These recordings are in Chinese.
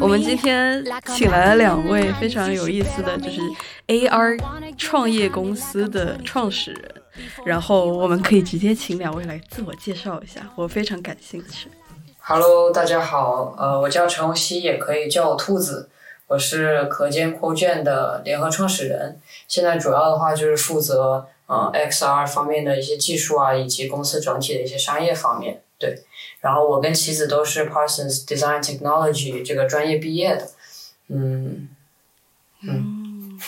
我们今天请来了两位非常有意思的，就是 AR 创业公司的创始人。然后我们可以直接请两位来自我介绍一下，我非常感兴趣。Hello，大家好，呃，我叫陈红熙，也可以叫我兔子。我是可见扩卷的联合创始人，现在主要的话就是负责呃 XR 方面的一些技术啊，以及公司整体的一些商业方面。对，然后我跟棋子都是 Parsons Design Technology 这个专业毕业的，嗯嗯。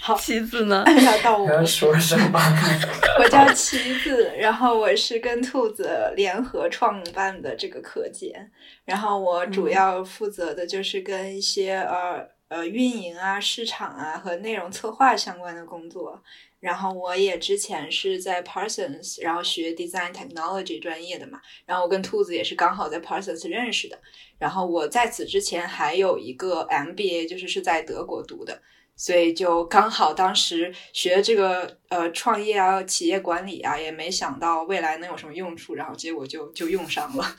好，棋子呢？要到我说什么？我叫棋子，然后我是跟兔子联合创办的这个课件，然后我主要负责的就是跟一些呃呃运营啊、市场啊和内容策划相关的工作。然后我也之前是在 Parsons，然后学 Design Technology 专业的嘛。然后我跟兔子也是刚好在 Parsons 认识的。然后我在此之前还有一个 MBA，就是是在德国读的，所以就刚好当时学这个呃创业啊、企业管理啊，也没想到未来能有什么用处，然后结果就就用上了，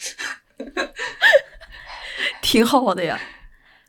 挺好的呀。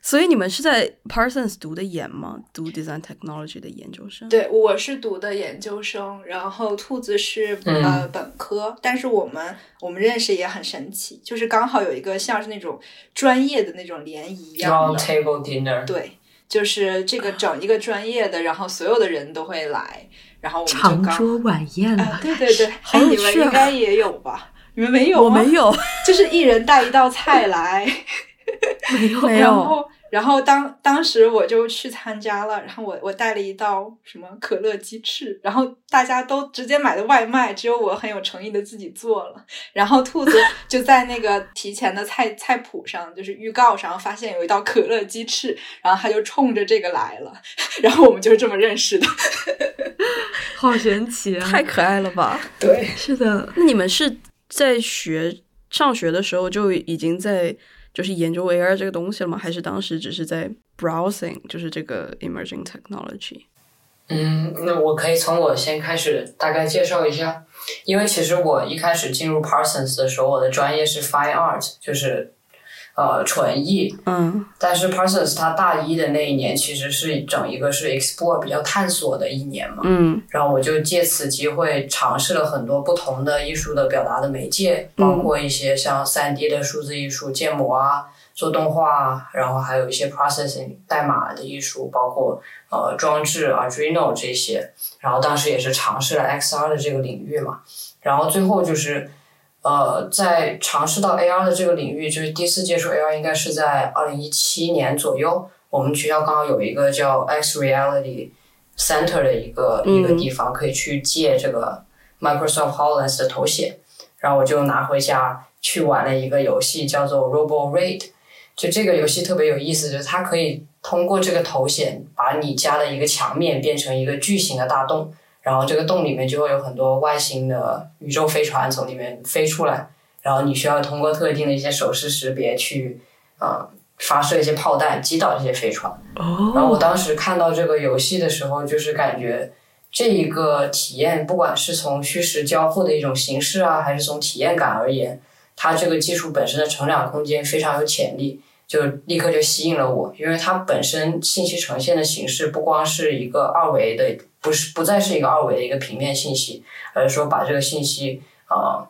所以你们是在 Parsons 读的研吗？读 Design Technology 的研究生？对，我是读的研究生，然后兔子是呃本科。但是我们我们认识也很神奇，就是刚好有一个像是那种专业的那种联谊一样的 table dinner。对，就是这个整一个专业的，然后所有的人都会来，然后我们长桌晚宴了。对对对，哎，你们应该也有吧？你们没有吗？我没有，就是一人带一道菜来。没有，然后。然后当当时我就去参加了，然后我我带了一道什么可乐鸡翅，然后大家都直接买的外卖，只有我很有诚意的自己做了。然后兔子 就在那个提前的菜菜谱上，就是预告上发现有一道可乐鸡翅，然后他就冲着这个来了，然后我们就是这么认识的，好神奇啊！太可爱了吧？对，是的。那你们是在学上学的时候就已经在？就是研究 AR 这个东西了吗？还是当时只是在 browsing，就是这个 emerging technology？嗯，那我可以从我先开始大概介绍一下，因为其实我一开始进入 Parsons 的时候，我的专业是 Fine Art，就是。呃，纯艺，嗯，但是 Parsons 他大一的那一年其实是整一个是 explore 比较探索的一年嘛，嗯，然后我就借此机会尝试了很多不同的艺术的表达的媒介，包括一些像三 D 的数字艺术、建模啊、做动画，然后还有一些 processing 代码的艺术，包括呃装置 Arduino 这些，然后当时也是尝试了 XR 的这个领域嘛，然后最后就是。呃，在尝试到 AR 的这个领域，就是第一次接触 AR 应该是在二零一七年左右。我们学校刚好有一个叫 X Reality Center 的一个一个地方，可以去借这个 Microsoft Hololens 的头显，然后我就拿回家去玩了一个游戏，叫做 Robo Raid。就这个游戏特别有意思，就是它可以通过这个头显，把你家的一个墙面变成一个巨型的大洞。然后这个洞里面就会有很多外星的宇宙飞船从里面飞出来，然后你需要通过特定的一些手势识别去，呃，发射一些炮弹击倒这些飞船。哦。然后我当时看到这个游戏的时候，就是感觉这一个体验，不管是从虚实交互的一种形式啊，还是从体验感而言，它这个技术本身的成长空间非常有潜力，就立刻就吸引了我，因为它本身信息呈现的形式不光是一个二维的。不是不再是一个二维的一个平面信息，而是说把这个信息啊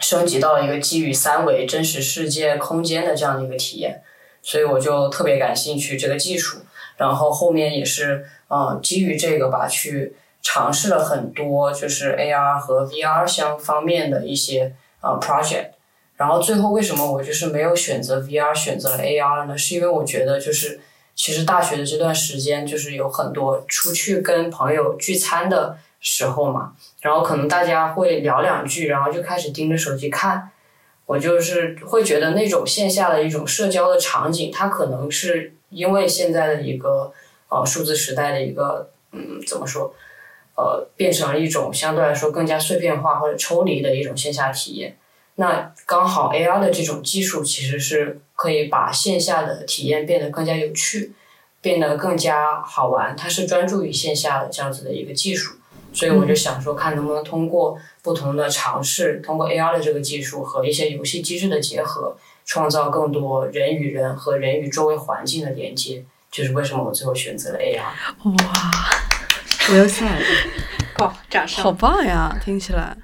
升级到一个基于三维真实世界空间的这样的一个体验，所以我就特别感兴趣这个技术，然后后面也是嗯基于这个吧去尝试了很多就是 AR 和 VR 相方面的一些呃 project，然后最后为什么我就是没有选择 VR 选择了 AR 呢？是因为我觉得就是。其实大学的这段时间，就是有很多出去跟朋友聚餐的时候嘛，然后可能大家会聊两句，然后就开始盯着手机看。我就是会觉得那种线下的一种社交的场景，它可能是因为现在的一个呃数字时代的一个嗯怎么说呃变成了一种相对来说更加碎片化或者抽离的一种线下体验。那刚好 AR 的这种技术其实是。可以把线下的体验变得更加有趣，变得更加好玩。它是专注于线下的这样子的一个技术，所以我就想说，看能不能通过不同的尝试，通过 AR 的这个技术和一些游戏机制的结合，创造更多人与人和人与周围环境的连接。就是为什么我最后选择了 AR。哇，Well said，好，掌声，好棒呀，听起来。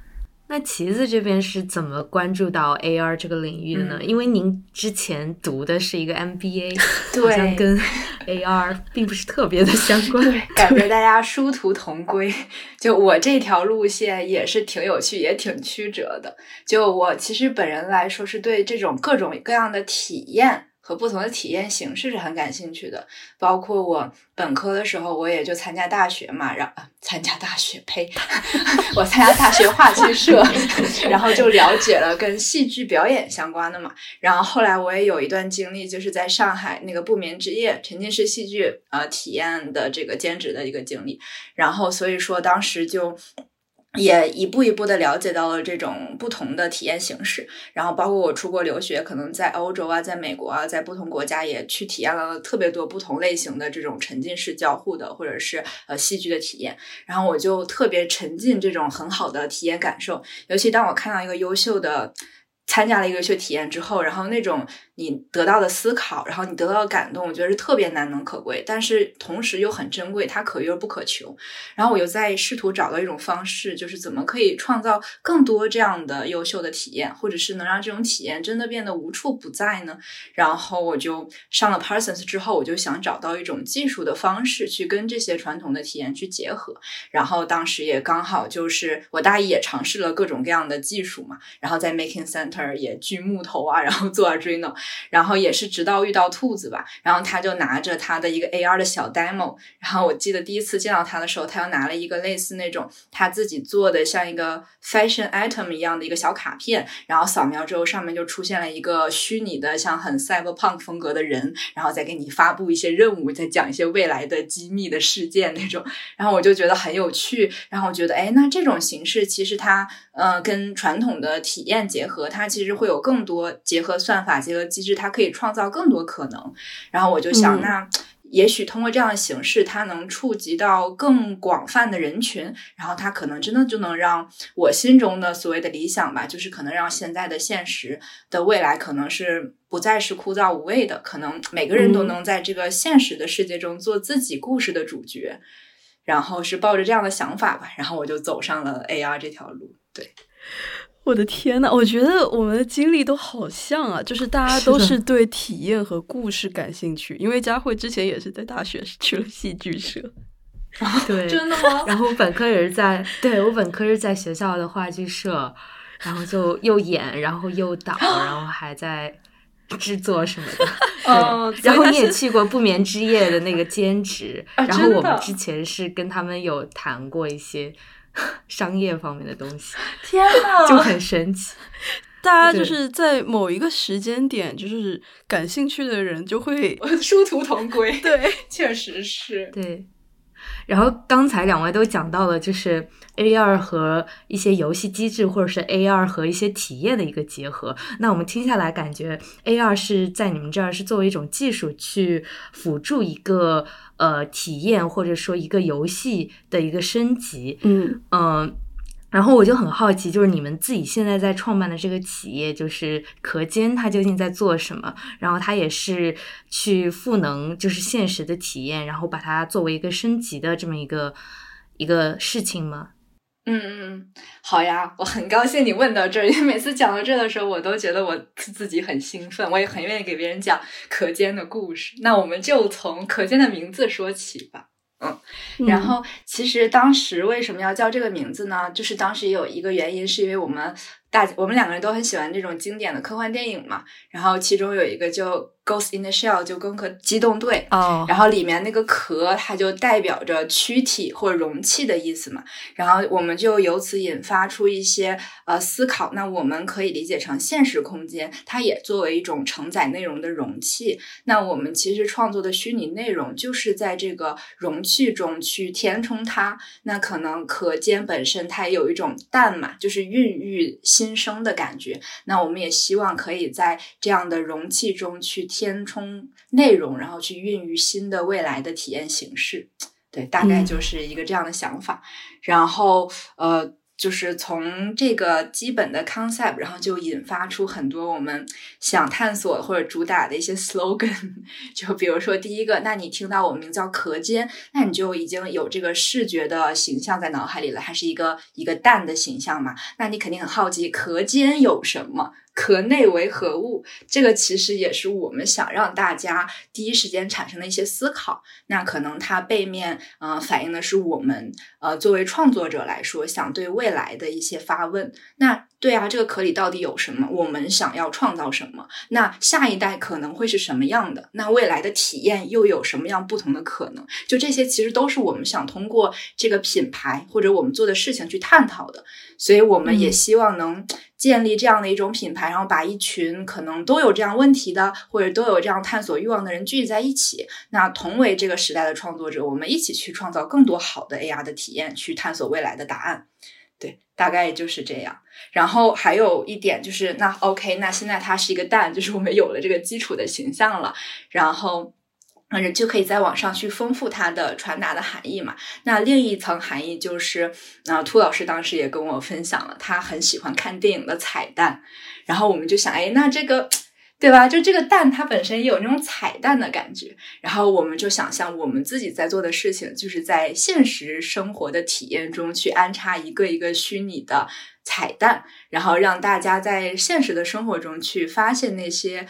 那旗子这边是怎么关注到 AR 这个领域的呢？因为您之前读的是一个 MBA，好像跟 AR 并不是特别的相关。对，感觉大家殊途同归。就我这条路线也是挺有趣，也挺曲折的。就我其实本人来说，是对这种各种各样的体验。和不同的体验形式是很感兴趣的，包括我本科的时候，我也就参加大学嘛，然参加大学，呸，我参加大学话剧社，然后就了解了跟戏剧表演相关的嘛。然后后来我也有一段经历，就是在上海那个不眠之夜沉浸式戏剧呃体验的这个兼职的一个经历。然后所以说当时就。也一步一步的了解到了这种不同的体验形式，然后包括我出国留学，可能在欧洲啊，在美国啊，在不同国家也去体验了特别多不同类型的这种沉浸式交互的或者是呃戏剧的体验，然后我就特别沉浸这种很好的体验感受，尤其当我看到一个优秀的参加了一个去体验之后，然后那种。你得到的思考，然后你得到的感动，我觉得是特别难能可贵，但是同时又很珍贵，它可遇而不可求。然后我又在试图找到一种方式，就是怎么可以创造更多这样的优秀的体验，或者是能让这种体验真的变得无处不在呢？然后我就上了 Parsons 之后，我就想找到一种技术的方式去跟这些传统的体验去结合。然后当时也刚好就是我大一也尝试了各种各样的技术嘛，然后在 Making Center 也锯木头啊，然后做 Arduino。然后也是直到遇到兔子吧，然后他就拿着他的一个 AR 的小 demo，然后我记得第一次见到他的时候，他又拿了一个类似那种他自己做的像一个 fashion item 一样的一个小卡片，然后扫描之后上面就出现了一个虚拟的像很 cyberpunk 风格的人，然后再给你发布一些任务，再讲一些未来的机密的事件那种，然后我就觉得很有趣，然后我觉得哎，那这种形式其实它呃跟传统的体验结合，它其实会有更多结合算法结合机。制，它可以创造更多可能，然后我就想，那也许通过这样的形式，它能触及到更广泛的人群，然后它可能真的就能让我心中的所谓的理想吧，就是可能让现在的现实的未来，可能是不再是枯燥无味的，可能每个人都能在这个现实的世界中做自己故事的主角，然后是抱着这样的想法吧，然后我就走上了 AR 这条路，对。我的天呐，我觉得我们的经历都好像啊，就是大家都是对体验和故事感兴趣。因为佳慧之前也是在大学去了戏剧社，对，真的吗？然后我本科也是在，对我本科是在学校的话剧社，然后就 又演，然后又导，然后还在制作什么的。哦，然后你也去过不眠之夜的那个兼职，然后我们之前是跟他们有谈过一些。商业方面的东西，天呐，就很神奇。大家就是在某一个时间点，就是感兴趣的人就会殊途同归。对，确实是。对。然后刚才两位都讲到了，就是 AR 和一些游戏机制，或者是 AR 和一些体验的一个结合。那我们听下来，感觉 AR 是在你们这儿是作为一种技术去辅助一个呃体验，或者说一个游戏的一个升级。嗯嗯。然后我就很好奇，就是你们自己现在在创办的这个企业，就是壳间，它究竟在做什么？然后它也是去赋能，就是现实的体验，然后把它作为一个升级的这么一个一个事情吗？嗯嗯，好呀，我很高兴你问到这儿，因为每次讲到这的时候，我都觉得我自己很兴奋，我也很愿意给别人讲可间的故事。那我们就从可间的名字说起吧。嗯，然后其实当时为什么要叫这个名字呢？就是当时也有一个原因，是因为我们大我们两个人都很喜欢这种经典的科幻电影嘛。然后其中有一个就。Ghost in the Shell 就攻壳机动队，哦，然后里面那个壳它就代表着躯体或容器的意思嘛，然后我们就由此引发出一些呃思考，那我们可以理解成现实空间，它也作为一种承载内容的容器，那我们其实创作的虚拟内容就是在这个容器中去填充它，那可能壳间本身它也有一种蛋嘛，就是孕育新生的感觉，那我们也希望可以在这样的容器中去。填充内容，然后去孕育新的未来的体验形式。对，大概就是一个这样的想法。然后呃。就是从这个基本的 concept，然后就引发出很多我们想探索或者主打的一些 slogan。就比如说第一个，那你听到我们名叫壳间，那你就已经有这个视觉的形象在脑海里了，还是一个一个蛋的形象嘛？那你肯定很好奇壳间有什么。壳内为何物？这个其实也是我们想让大家第一时间产生的一些思考。那可能它背面，呃，反映的是我们，呃，作为创作者来说，想对未来的一些发问。那对啊，这个壳里到底有什么？我们想要创造什么？那下一代可能会是什么样的？那未来的体验又有什么样不同的可能？就这些，其实都是我们想通过这个品牌或者我们做的事情去探讨的。所以，我们也希望能。建立这样的一种品牌，然后把一群可能都有这样问题的，或者都有这样探索欲望的人聚集在一起，那同为这个时代的创作者，我们一起去创造更多好的 AR 的体验，去探索未来的答案。对，大概就是这样。然后还有一点就是，那 OK，那现在它是一个蛋，就是我们有了这个基础的形象了，然后。嗯，就可以在网上去丰富它的传达的含义嘛。那另一层含义就是，那兔老师当时也跟我分享了，他很喜欢看电影的彩蛋。然后我们就想，哎，那这个，对吧？就这个蛋，它本身也有那种彩蛋的感觉。然后我们就想象，我们自己在做的事情，就是在现实生活的体验中去安插一个一个虚拟的彩蛋，然后让大家在现实的生活中去发现那些，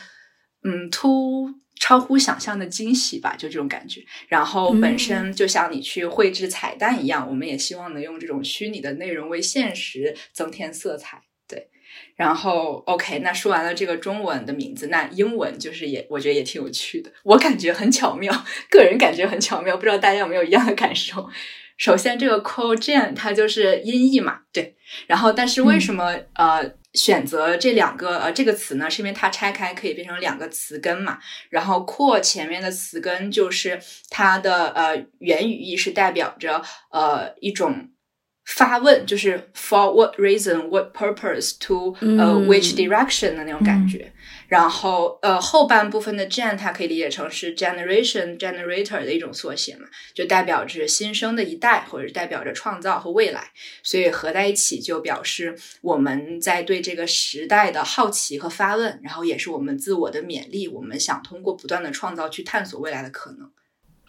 嗯，突。超乎想象的惊喜吧，就这种感觉。然后本身就像你去绘制彩蛋一样，我们也希望能用这种虚拟的内容为现实增添色彩。对，然后 OK，那说完了这个中文的名字，那英文就是也我觉得也挺有趣的，我感觉很巧妙，个人感觉很巧妙，不知道大家有没有一样的感受？首先，这个 c o g e n 它就是音译嘛，对。然后，但是为什么呃？选择这两个呃这个词呢，是因为它拆开可以变成两个词根嘛。然后扩前面的词根就是它的呃原语义是代表着呃一种发问，就是 for what reason, what purpose to 呃 which direction 的那种感觉。然后，呃，后半部分的 gen 它可以理解成是 generation generator 的一种缩写嘛，就代表着新生的一代，或者代表着创造和未来，所以合在一起就表示我们在对这个时代的好奇和发问，然后也是我们自我的勉励，我们想通过不断的创造去探索未来的可能。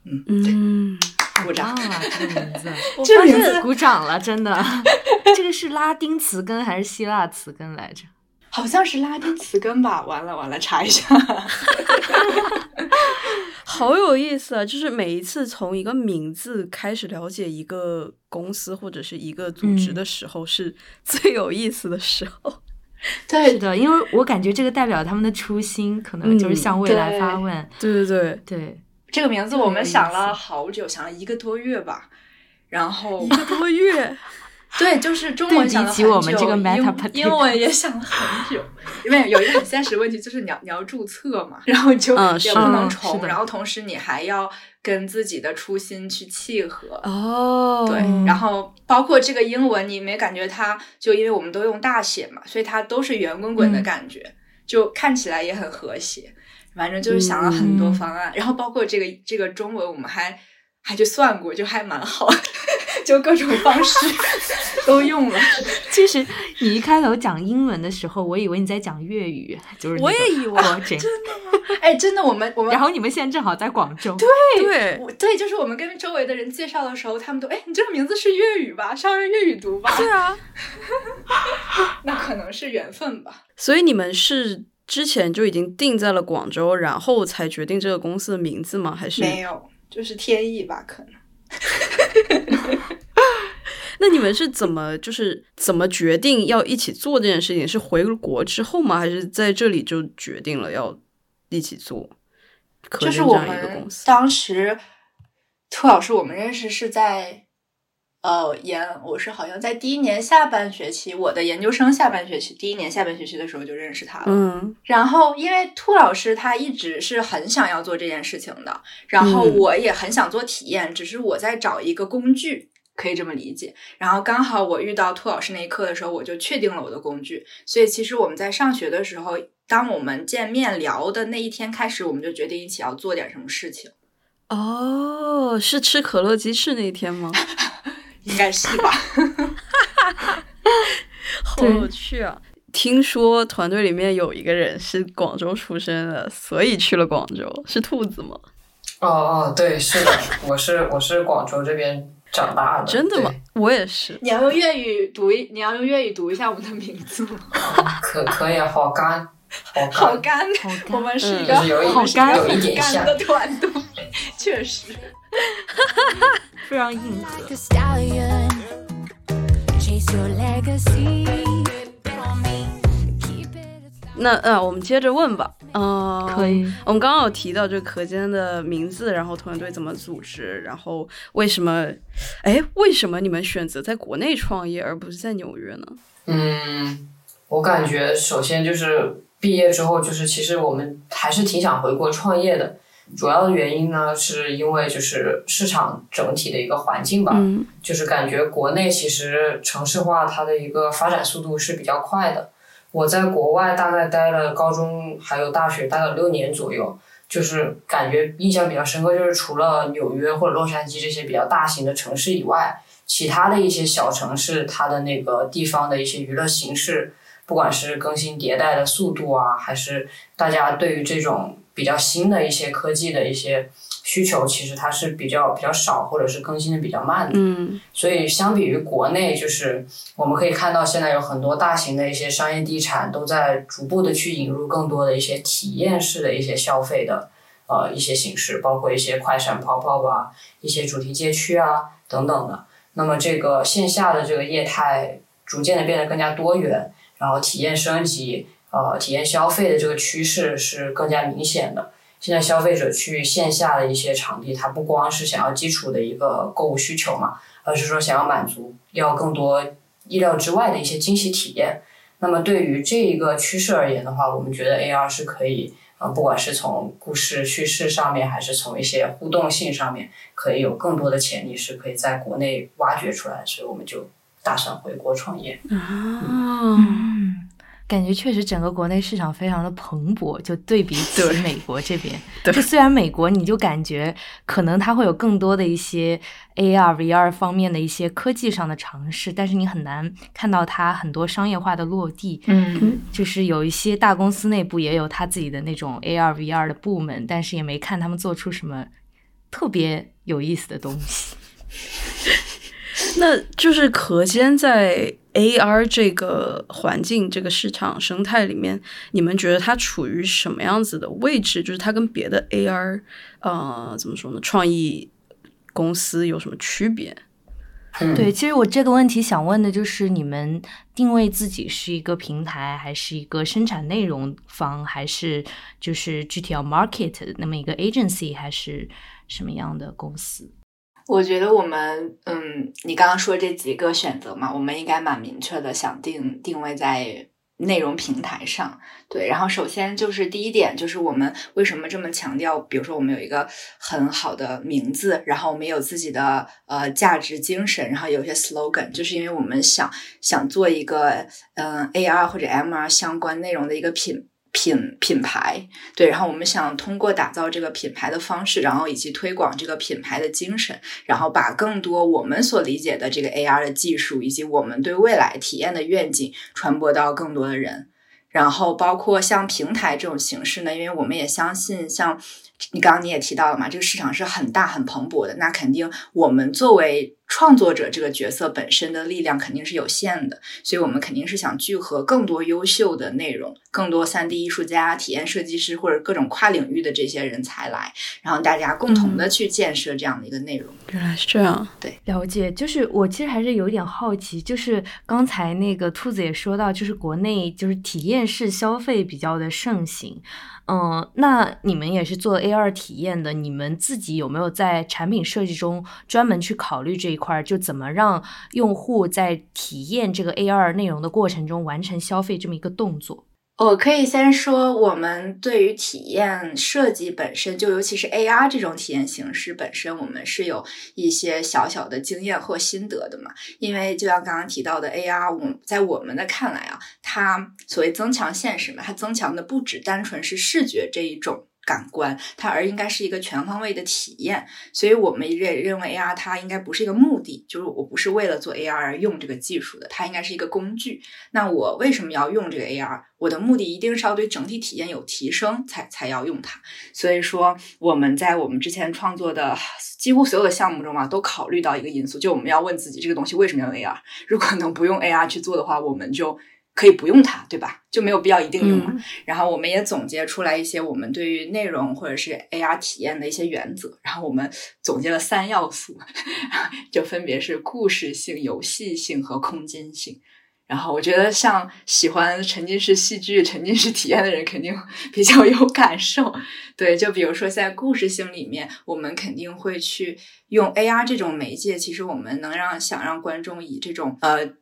嗯嗯，鼓掌啊！这个名字，这个名字鼓掌了，真的。这个是拉丁词根还是希腊词根来着？好像是拉丁词根吧，完了完了，查一下。好有意思啊！就是每一次从一个名字开始了解一个公司或者是一个组织的时候，是最有意思的时候。对的，因为我感觉这个代表他们的初心，可能就是向未来发问。对对对对，这个名字我们想了好久，想了一个多月吧，然后一个多月。对，就是中文想了很久，英英文也想了很久，因为有一个很现实问题，就是你要你要注册嘛，然后就也不能重，然后同时你还要跟自己的初心去契合哦。对，然后包括这个英文，你没感觉它就因为我们都用大写嘛，所以它都是圆滚滚的感觉，就看起来也很和谐。反正就是想了很多方案，然后包括这个这个中文，我们还还去算过，就还蛮好。就各种方式 都用了。其实你一开头讲英文的时候，我以为你在讲粤语，就是我也以为真的吗？哎，真的，我们我们，然后你们现在正好在广州，对 对对，就是我们跟周围的人介绍的时候，他们都哎，你这个名字是粤语吧？是按粤语读吧？对啊，那可能是缘分吧。所以你们是之前就已经定在了广州，然后才决定这个公司的名字吗？还是没有？就是天意吧，可能。那你们是怎么就是怎么决定要一起做这件事情？是回国之后吗？还是在这里就决定了要一起做？就是我们当时兔老师我们认识是在呃研，我是好像在第一年下半学期，我的研究生下半学期，第一年下半学期的时候就认识他了。嗯，然后因为兔老师他一直是很想要做这件事情的，然后我也很想做体验，只是我在找一个工具。可以这么理解，然后刚好我遇到兔老师那一刻的时候，我就确定了我的工具。所以其实我们在上学的时候，当我们见面聊的那一天开始，我们就决定一起要做点什么事情。哦，是吃可乐鸡翅那一天吗？应该是吧。好有趣啊！听说团队里面有一个人是广州出生的，所以去了广州。是兔子吗？哦哦，对，是的，我是我是广州这边长大的。真的吗？我也是。你要用粤语读一，你要用粤语读一下我们的名字吗？可可以，好干，好干，我们是一个好干有一点干的团队，确实，非常硬核。那呃，我们接着问吧。嗯，可以。我们刚刚有提到这个课间的名字，然后团队怎么组织，然后为什么？哎，为什么你们选择在国内创业而不是在纽约呢？嗯，我感觉首先就是毕业之后，就是其实我们还是挺想回国创业的。主要的原因呢，是因为就是市场整体的一个环境吧，就是感觉国内其实城市化它的一个发展速度是比较快的。我在国外大概待了高中还有大学待了六年左右，就是感觉印象比较深刻，就是除了纽约或者洛杉矶这些比较大型的城市以外，其他的一些小城市，它的那个地方的一些娱乐形式，不管是更新迭代的速度啊，还是大家对于这种比较新的一些科技的一些。需求其实它是比较比较少，或者是更新的比较慢的。嗯，所以相比于国内，就是我们可以看到现在有很多大型的一些商业地产都在逐步的去引入更多的一些体验式的一些消费的呃一些形式，包括一些快闪泡泡啊，一些主题街区啊等等的。那么这个线下的这个业态逐渐的变得更加多元，然后体验升级，呃，体验消费的这个趋势是更加明显的。现在消费者去线下的一些场地，他不光是想要基础的一个购物需求嘛，而是说想要满足要更多意料之外的一些惊喜体验。那么对于这一个趋势而言的话，我们觉得 AR 是可以，呃，不管是从故事叙事上面，还是从一些互动性上面，可以有更多的潜力是可以在国内挖掘出来，所以我们就打算回国创业。啊。感觉确实整个国内市场非常的蓬勃，就对比起美国这边，就虽然美国你就感觉可能它会有更多的一些 AR、VR 方面的一些科技上的尝试，但是你很难看到它很多商业化的落地。嗯，就是有一些大公司内部也有他自己的那种 AR、VR 的部门，但是也没看他们做出什么特别有意思的东西。那就是可见在 AR 这个环境、这个市场生态里面，你们觉得它处于什么样子的位置？就是它跟别的 AR，呃，怎么说呢？创意公司有什么区别？对，其实我这个问题想问的就是，你们定位自己是一个平台，还是一个生产内容方，还是就是具体要 market 那么一个 agency，还是什么样的公司？我觉得我们，嗯，你刚刚说这几个选择嘛，我们应该蛮明确的，想定定位在内容平台上。对，然后首先就是第一点，就是我们为什么这么强调，比如说我们有一个很好的名字，然后我们有自己的呃价值精神，然后有些 slogan，就是因为我们想想做一个嗯 AR 或者 MR 相关内容的一个品。品品牌对，然后我们想通过打造这个品牌的方式，然后以及推广这个品牌的精神，然后把更多我们所理解的这个 AR 的技术，以及我们对未来体验的愿景传播到更多的人。然后包括像平台这种形式呢，因为我们也相信，像你刚刚你也提到了嘛，这个市场是很大很蓬勃的，那肯定我们作为。创作者这个角色本身的力量肯定是有限的，所以我们肯定是想聚合更多优秀的内容，更多三 D 艺术家、体验设计师或者各种跨领域的这些人才来，然后大家共同的去建设这样的一个内容。原来是这样，对，了解。就是我其实还是有点好奇，就是刚才那个兔子也说到，就是国内就是体验式消费比较的盛行。嗯，那你们也是做 AR 体验的，你们自己有没有在产品设计中专门去考虑这一块？就怎么让用户在体验这个 AR 内容的过程中完成消费这么一个动作？我可以先说，我们对于体验设计本身就，尤其是 AR 这种体验形式本身，我们是有一些小小的经验或心得的嘛。因为就像刚刚提到的 AR，我在我们的看来啊，它所谓增强现实嘛，它增强的不只单纯是视觉这一种感官，它而应该是一个全方位的体验。所以我们认认为 AR 它应该不是一个目的，就是我不是为了做 AR 而用这个技术的，它应该是一个工具。那我为什么要用这个 AR？我的目的一定是要对整体体验有提升，才才要用它。所以说，我们在我们之前创作的几乎所有的项目中啊，都考虑到一个因素，就我们要问自己这个东西为什么要 AR？如果能不用 AR 去做的话，我们就。可以不用它，对吧？就没有必要一定用嘛。然后我们也总结出来一些我们对于内容或者是 AR 体验的一些原则。然后我们总结了三要素，就分别是故事性、游戏性和空间性。然后我觉得像喜欢沉浸式戏剧、沉浸式体验的人肯定比较有感受。对，就比如说在故事性里面，我们肯定会去用 AR 这种媒介。其实我们能让想让观众以这种呃。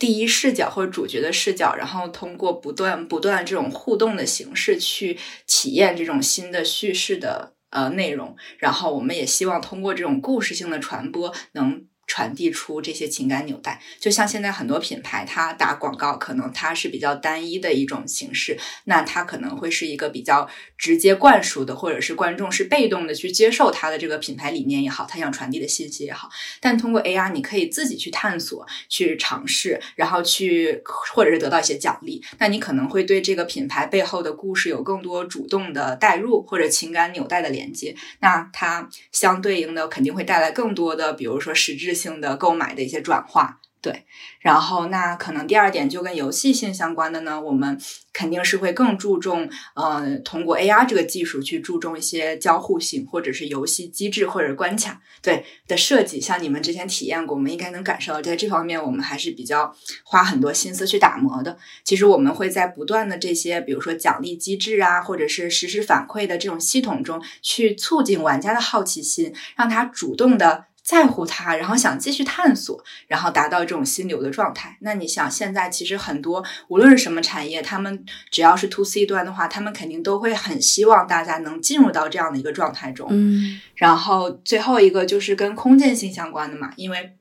第一视角或者主角的视角，然后通过不断不断这种互动的形式去体验这种新的叙事的呃内容，然后我们也希望通过这种故事性的传播能。传递出这些情感纽带，就像现在很多品牌，它打广告可能它是比较单一的一种形式，那它可能会是一个比较直接灌输的，或者是观众是被动的去接受它的这个品牌理念也好，它想传递的信息也好。但通过 AR，你可以自己去探索、去尝试，然后去或者是得到一些奖励，那你可能会对这个品牌背后的故事有更多主动的代入或者情感纽带的连接。那它相对应的肯定会带来更多的，比如说实质性。性的购买的一些转化，对，然后那可能第二点就跟游戏性相关的呢，我们肯定是会更注重，呃，通过 AR 这个技术去注重一些交互性，或者是游戏机制或者关卡对的设计。像你们之前体验过，我们应该能感受到，在这方面我们还是比较花很多心思去打磨的。其实我们会在不断的这些，比如说奖励机制啊，或者是实时反馈的这种系统中，去促进玩家的好奇心，让他主动的。在乎它，然后想继续探索，然后达到这种心流的状态。那你想，现在其实很多无论是什么产业，他们只要是 to C 端的话，他们肯定都会很希望大家能进入到这样的一个状态中。嗯，然后最后一个就是跟空间性相关的嘛，因为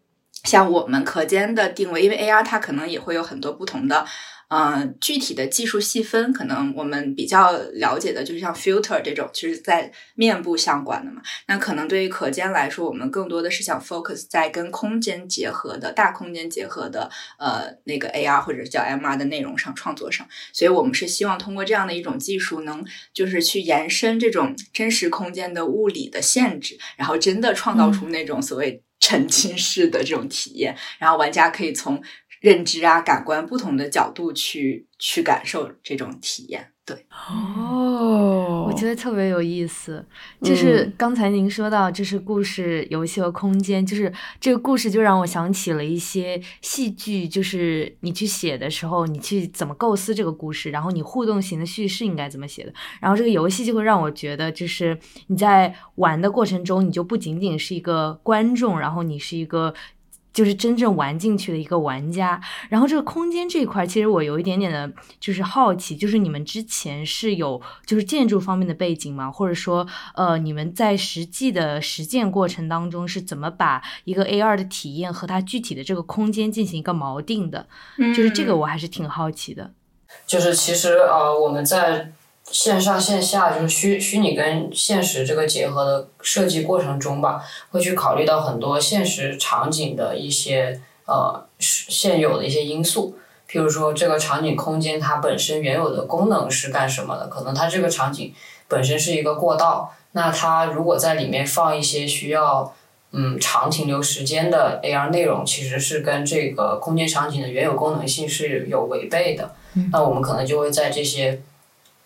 像我们可见的定位，因为 AR 它可能也会有很多不同的。嗯，具体的技术细分，可能我们比较了解的，就是像 filter 这种，其实在面部相关的嘛。那可能对于可见来说，我们更多的是想 focus 在跟空间结合的大空间结合的呃那个 AR 或者叫 MR 的内容上创作上。所以我们是希望通过这样的一种技术，能就是去延伸这种真实空间的物理的限制，然后真的创造出那种所谓沉浸式的这种体验，然后玩家可以从。认知啊，感官不同的角度去去感受这种体验，对哦，我觉得特别有意思。就是刚才您说到，就是故事、游戏和空间，就是这个故事就让我想起了一些戏剧，就是你去写的时候，你去怎么构思这个故事，然后你互动型的叙事应该怎么写的，然后这个游戏就会让我觉得，就是你在玩的过程中，你就不仅仅是一个观众，然后你是一个。就是真正玩进去的一个玩家，然后这个空间这一块，其实我有一点点的，就是好奇，就是你们之前是有就是建筑方面的背景吗？或者说，呃，你们在实际的实践过程当中是怎么把一个 AR 的体验和它具体的这个空间进行一个锚定的？就是这个我还是挺好奇的。就是其实呃，我们在。线上线下就是虚虚拟跟现实这个结合的设计过程中吧，会去考虑到很多现实场景的一些呃现有的一些因素，譬如说这个场景空间它本身原有的功能是干什么的？可能它这个场景本身是一个过道，那它如果在里面放一些需要嗯长停留时间的 AR 内容，其实是跟这个空间场景的原有功能性是有违背的。那我们可能就会在这些。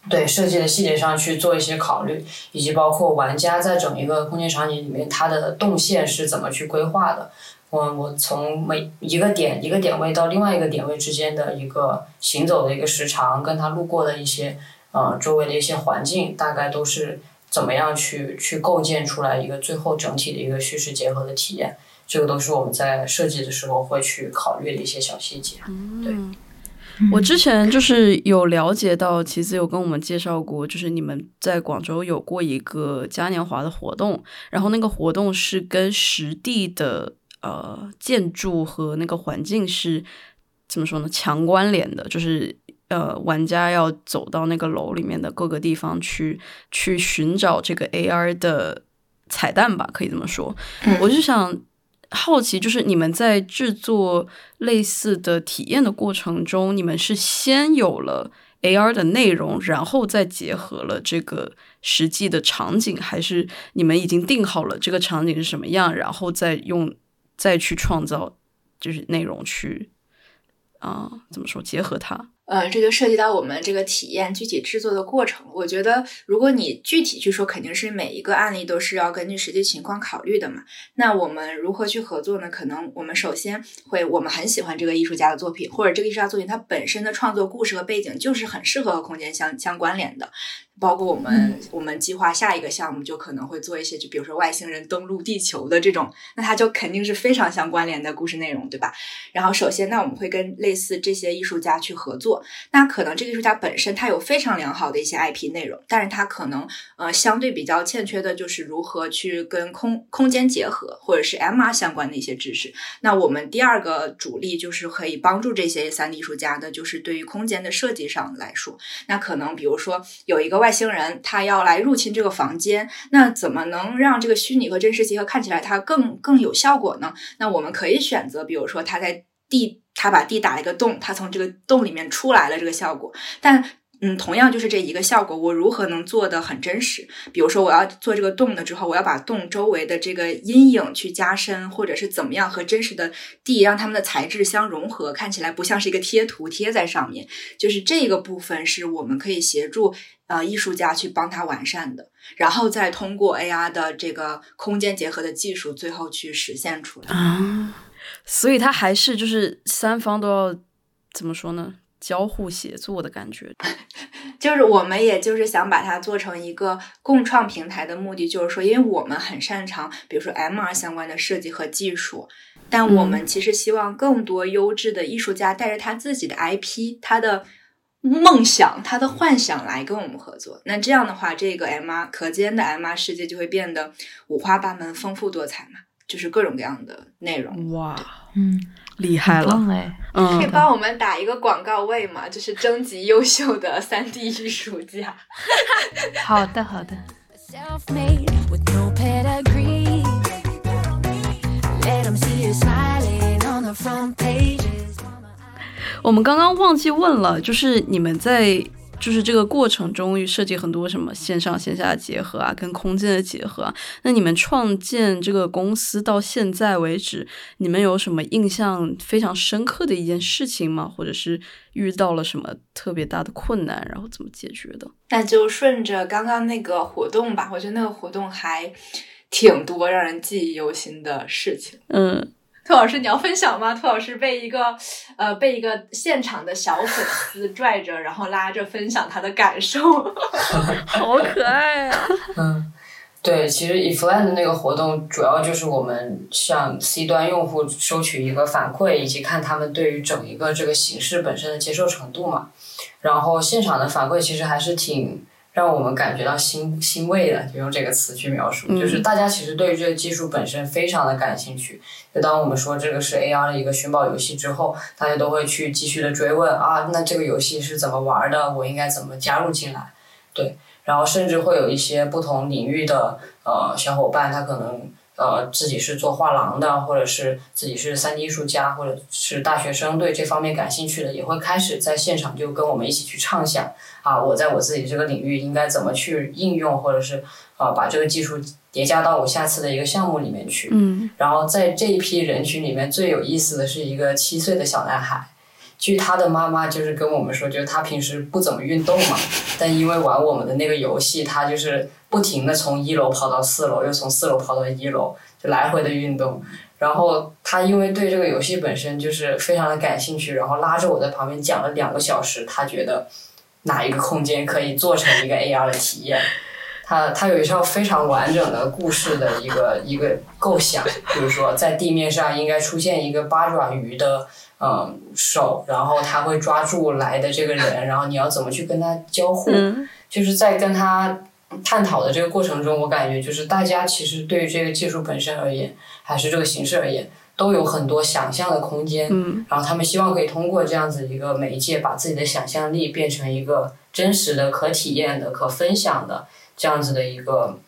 对设计的细节上去做一些考虑，以及包括玩家在整一个空间场景里面，它的动线是怎么去规划的。我我从每一个点一个点位到另外一个点位之间的一个行走的一个时长，跟他路过的一些呃周围的一些环境，大概都是怎么样去去构建出来一个最后整体的一个叙事结合的体验。这个都是我们在设计的时候会去考虑的一些小细节。对。我之前就是有了解到，其实有跟我们介绍过，就是你们在广州有过一个嘉年华的活动，然后那个活动是跟实地的呃建筑和那个环境是怎么说呢强关联的，就是。呃，玩家要走到那个楼里面的各个地方去去寻找这个 AR 的彩蛋吧，可以这么说。我就想好奇，就是你们在制作类似的体验的过程中，你们是先有了 AR 的内容，然后再结合了这个实际的场景，还是你们已经定好了这个场景是什么样，然后再用再去创造就是内容去啊，怎么说结合它？呃，这就涉及到我们这个体验具体制作的过程。我觉得，如果你具体去说，肯定是每一个案例都是要根据实际情况考虑的嘛。那我们如何去合作呢？可能我们首先会，我们很喜欢这个艺术家的作品，或者这个艺术家作品它本身的创作故事和背景就是很适合和空间相相关联的。包括我们，我们计划下一个项目就可能会做一些，就比如说外星人登陆地球的这种，那它就肯定是非常相关联的故事内容，对吧？然后首先，那我们会跟类似这些艺术家去合作，那可能这个艺术家本身他有非常良好的一些 IP 内容，但是他可能呃相对比较欠缺的就是如何去跟空空间结合，或者是 MR 相关的一些知识。那我们第二个主力就是可以帮助这些三 D 艺术家的，就是对于空间的设计上来说，那可能比如说有一个外星人他要来入侵这个房间，那怎么能让这个虚拟和真实结合，看起来它更更有效果呢？那我们可以选择，比如说他在地，他把地打了一个洞，他从这个洞里面出来了，这个效果，但。嗯，同样就是这一个效果，我如何能做的很真实？比如说，我要做这个洞的之后，我要把洞周围的这个阴影去加深，或者是怎么样和真实的地让它们的材质相融合，看起来不像是一个贴图贴在上面。就是这个部分是我们可以协助呃艺术家去帮他完善的，然后再通过 AR 的这个空间结合的技术，最后去实现出来啊。所以它还是就是三方都要怎么说呢？交互协作的感觉，就是我们也就是想把它做成一个共创平台的目的，就是说，因为我们很擅长，比如说 MR 相关的设计和技术，但我们其实希望更多优质的艺术家带着他自己的 IP、他的梦想、他的幻想来跟我们合作。那这样的话，这个 MR 可见的 MR 世界就会变得五花八门、丰富多彩嘛，就是各种各样的内容。哇，嗯。厉害了，嗯，可以帮我们打一个广告位吗？就是征集优秀的 三 D 艺术家。好的，好的。我们刚刚忘记问了，就是你们在。就是这个过程中设计很多什么线上线下的结合啊，跟空间的结合啊。那你们创建这个公司到现在为止，你们有什么印象非常深刻的一件事情吗？或者是遇到了什么特别大的困难，然后怎么解决的？那就顺着刚刚那个活动吧，我觉得那个活动还挺多让人记忆犹新的事情。嗯。兔老师，你要分享吗？兔老师被一个呃被一个现场的小粉丝拽着，然后拉着分享他的感受 好可爱啊！嗯，对，其实 eFland 的那个活动主要就是我们向 C 端用户收取一个反馈，以及看他们对于整一个这个形式本身的接受程度嘛。然后现场的反馈其实还是挺。让我们感觉到欣欣慰的，就用这个词去描述，就是大家其实对于这个技术本身非常的感兴趣。就当我们说这个是 AR 的一个寻宝游戏之后，大家都会去继续的追问啊，那这个游戏是怎么玩的？我应该怎么加入进来？对，然后甚至会有一些不同领域的呃小伙伴，他可能。呃，自己是做画廊的，或者是自己是三 D 艺术家，或者是大学生，对这方面感兴趣的，也会开始在现场就跟我们一起去畅想啊，我在我自己这个领域应该怎么去应用，或者是啊，把这个技术叠加到我下次的一个项目里面去。嗯。然后在这一批人群里面，最有意思的是一个七岁的小男孩。据他的妈妈就是跟我们说，就是他平时不怎么运动嘛，但因为玩我们的那个游戏，他就是不停的从一楼跑到四楼，又从四楼跑到一楼，就来回的运动。然后他因为对这个游戏本身就是非常的感兴趣，然后拉着我在旁边讲了两个小时，他觉得哪一个空间可以做成一个 AR 的体验。他他有一套非常完整的故事的一个一个构想，比如说在地面上应该出现一个八爪鱼的。嗯，手，然后他会抓住来的这个人，然后你要怎么去跟他交互？就是在跟他探讨的这个过程中，我感觉就是大家其实对于这个技术本身而言，还是这个形式而言，都有很多想象的空间。嗯，然后他们希望可以通过这样子一个媒介，把自己的想象力变成一个真实的、可体验的、可分享的这样子的一个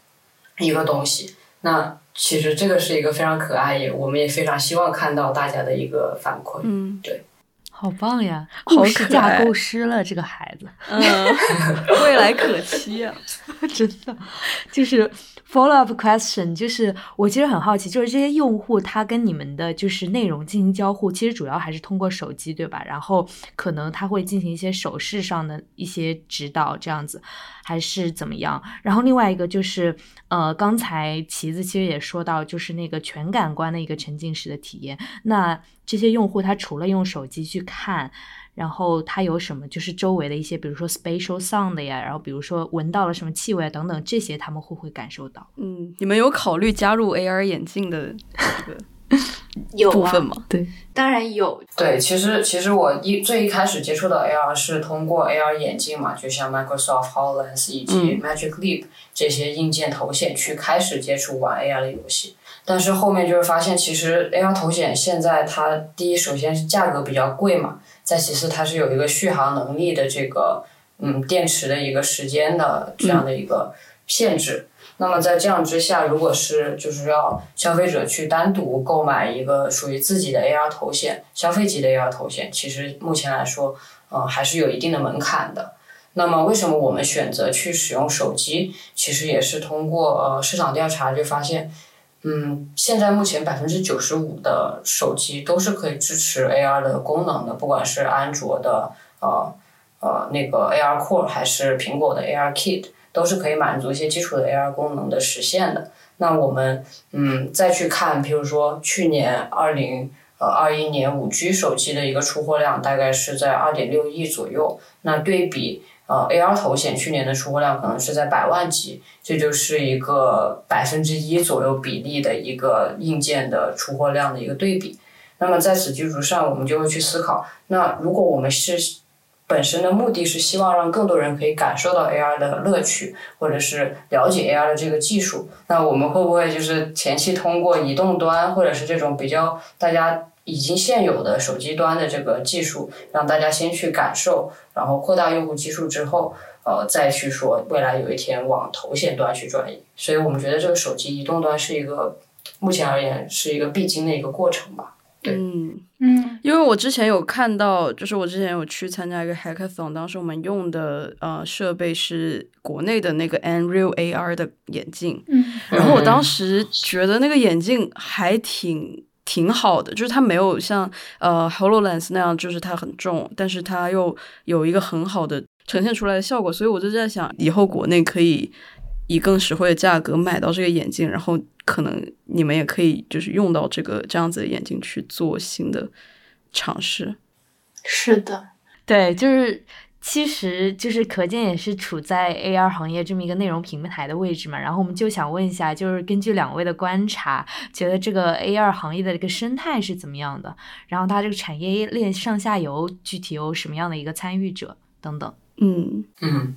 一个东西。那其实这个是一个非常可爱，也我们也非常希望看到大家的一个反馈。嗯，对。好棒呀！好故事架构师了，这个孩子，嗯，未来可期啊，真的。就是 follow up question，就是我其实很好奇，就是这些用户他跟你们的就是内容进行交互，其实主要还是通过手机，对吧？然后可能他会进行一些手势上的一些指导，这样子还是怎么样？然后另外一个就是，呃，刚才旗子其实也说到，就是那个全感官的一个沉浸式的体验，那。这些用户他除了用手机去看，然后它有什么就是周围的一些，比如说 spatial sound 呀，然后比如说闻到了什么气味啊等等，这些他们会不会感受到？嗯，你们有考虑加入 AR 眼镜的这个 有部分吗？对，当然有。对，其实其实我一最一开始接触到 AR 是通过 AR 眼镜嘛，就像 Microsoft Hololens 以及 Magic Leap 这些硬件头显去开始接触玩 AR 的游戏。但是后面就是发现，其实 AR 头显现在它第一，首先是价格比较贵嘛，再其次它是有一个续航能力的这个，嗯，电池的一个时间的这样的一个限制。那么在这样之下，如果是就是要消费者去单独购买一个属于自己的 AR 头显，消费级的 AR 头显，其实目前来说，嗯，还是有一定的门槛的。那么为什么我们选择去使用手机？其实也是通过呃市场调查就发现。嗯，现在目前百分之九十五的手机都是可以支持 AR 的功能的，不管是安卓的呃呃那个 AR Core 还是苹果的 AR Kit，都是可以满足一些基础的 AR 功能的实现的。那我们嗯再去看，比如说去年二零呃二一年五 G 手机的一个出货量大概是在二点六亿左右，那对比。呃，AR 头显去年的出货量可能是在百万级，这就是一个百分之一左右比例的一个硬件的出货量的一个对比。那么在此基础上，我们就会去思考，那如果我们是本身的目的是希望让更多人可以感受到 AR 的乐趣，或者是了解 AR 的这个技术，那我们会不会就是前期通过移动端或者是这种比较大家。已经现有的手机端的这个技术，让大家先去感受，然后扩大用户基数之后，呃，再去说未来有一天往头显端去转移。所以我们觉得这个手机移动端是一个目前而言是一个必经的一个过程吧。嗯嗯，因为我之前有看到，就是我之前有去参加一个 hackathon，当时我们用的呃设备是国内的那个 Unreal AR 的眼镜，嗯，然后我当时觉得那个眼镜还挺。挺好的，就是它没有像呃 Hololens 那样，就是它很重，但是它又有一个很好的呈现出来的效果，所以我就在想，以后国内可以以更实惠的价格买到这个眼镜，然后可能你们也可以就是用到这个这样子的眼睛去做新的尝试。是的，对，就是。其实就是可见也是处在 AR 行业这么一个内容平台的位置嘛，然后我们就想问一下，就是根据两位的观察，觉得这个 AR 行业的这个生态是怎么样的？然后它这个产业链上下游具体有什么样的一个参与者等等？嗯嗯，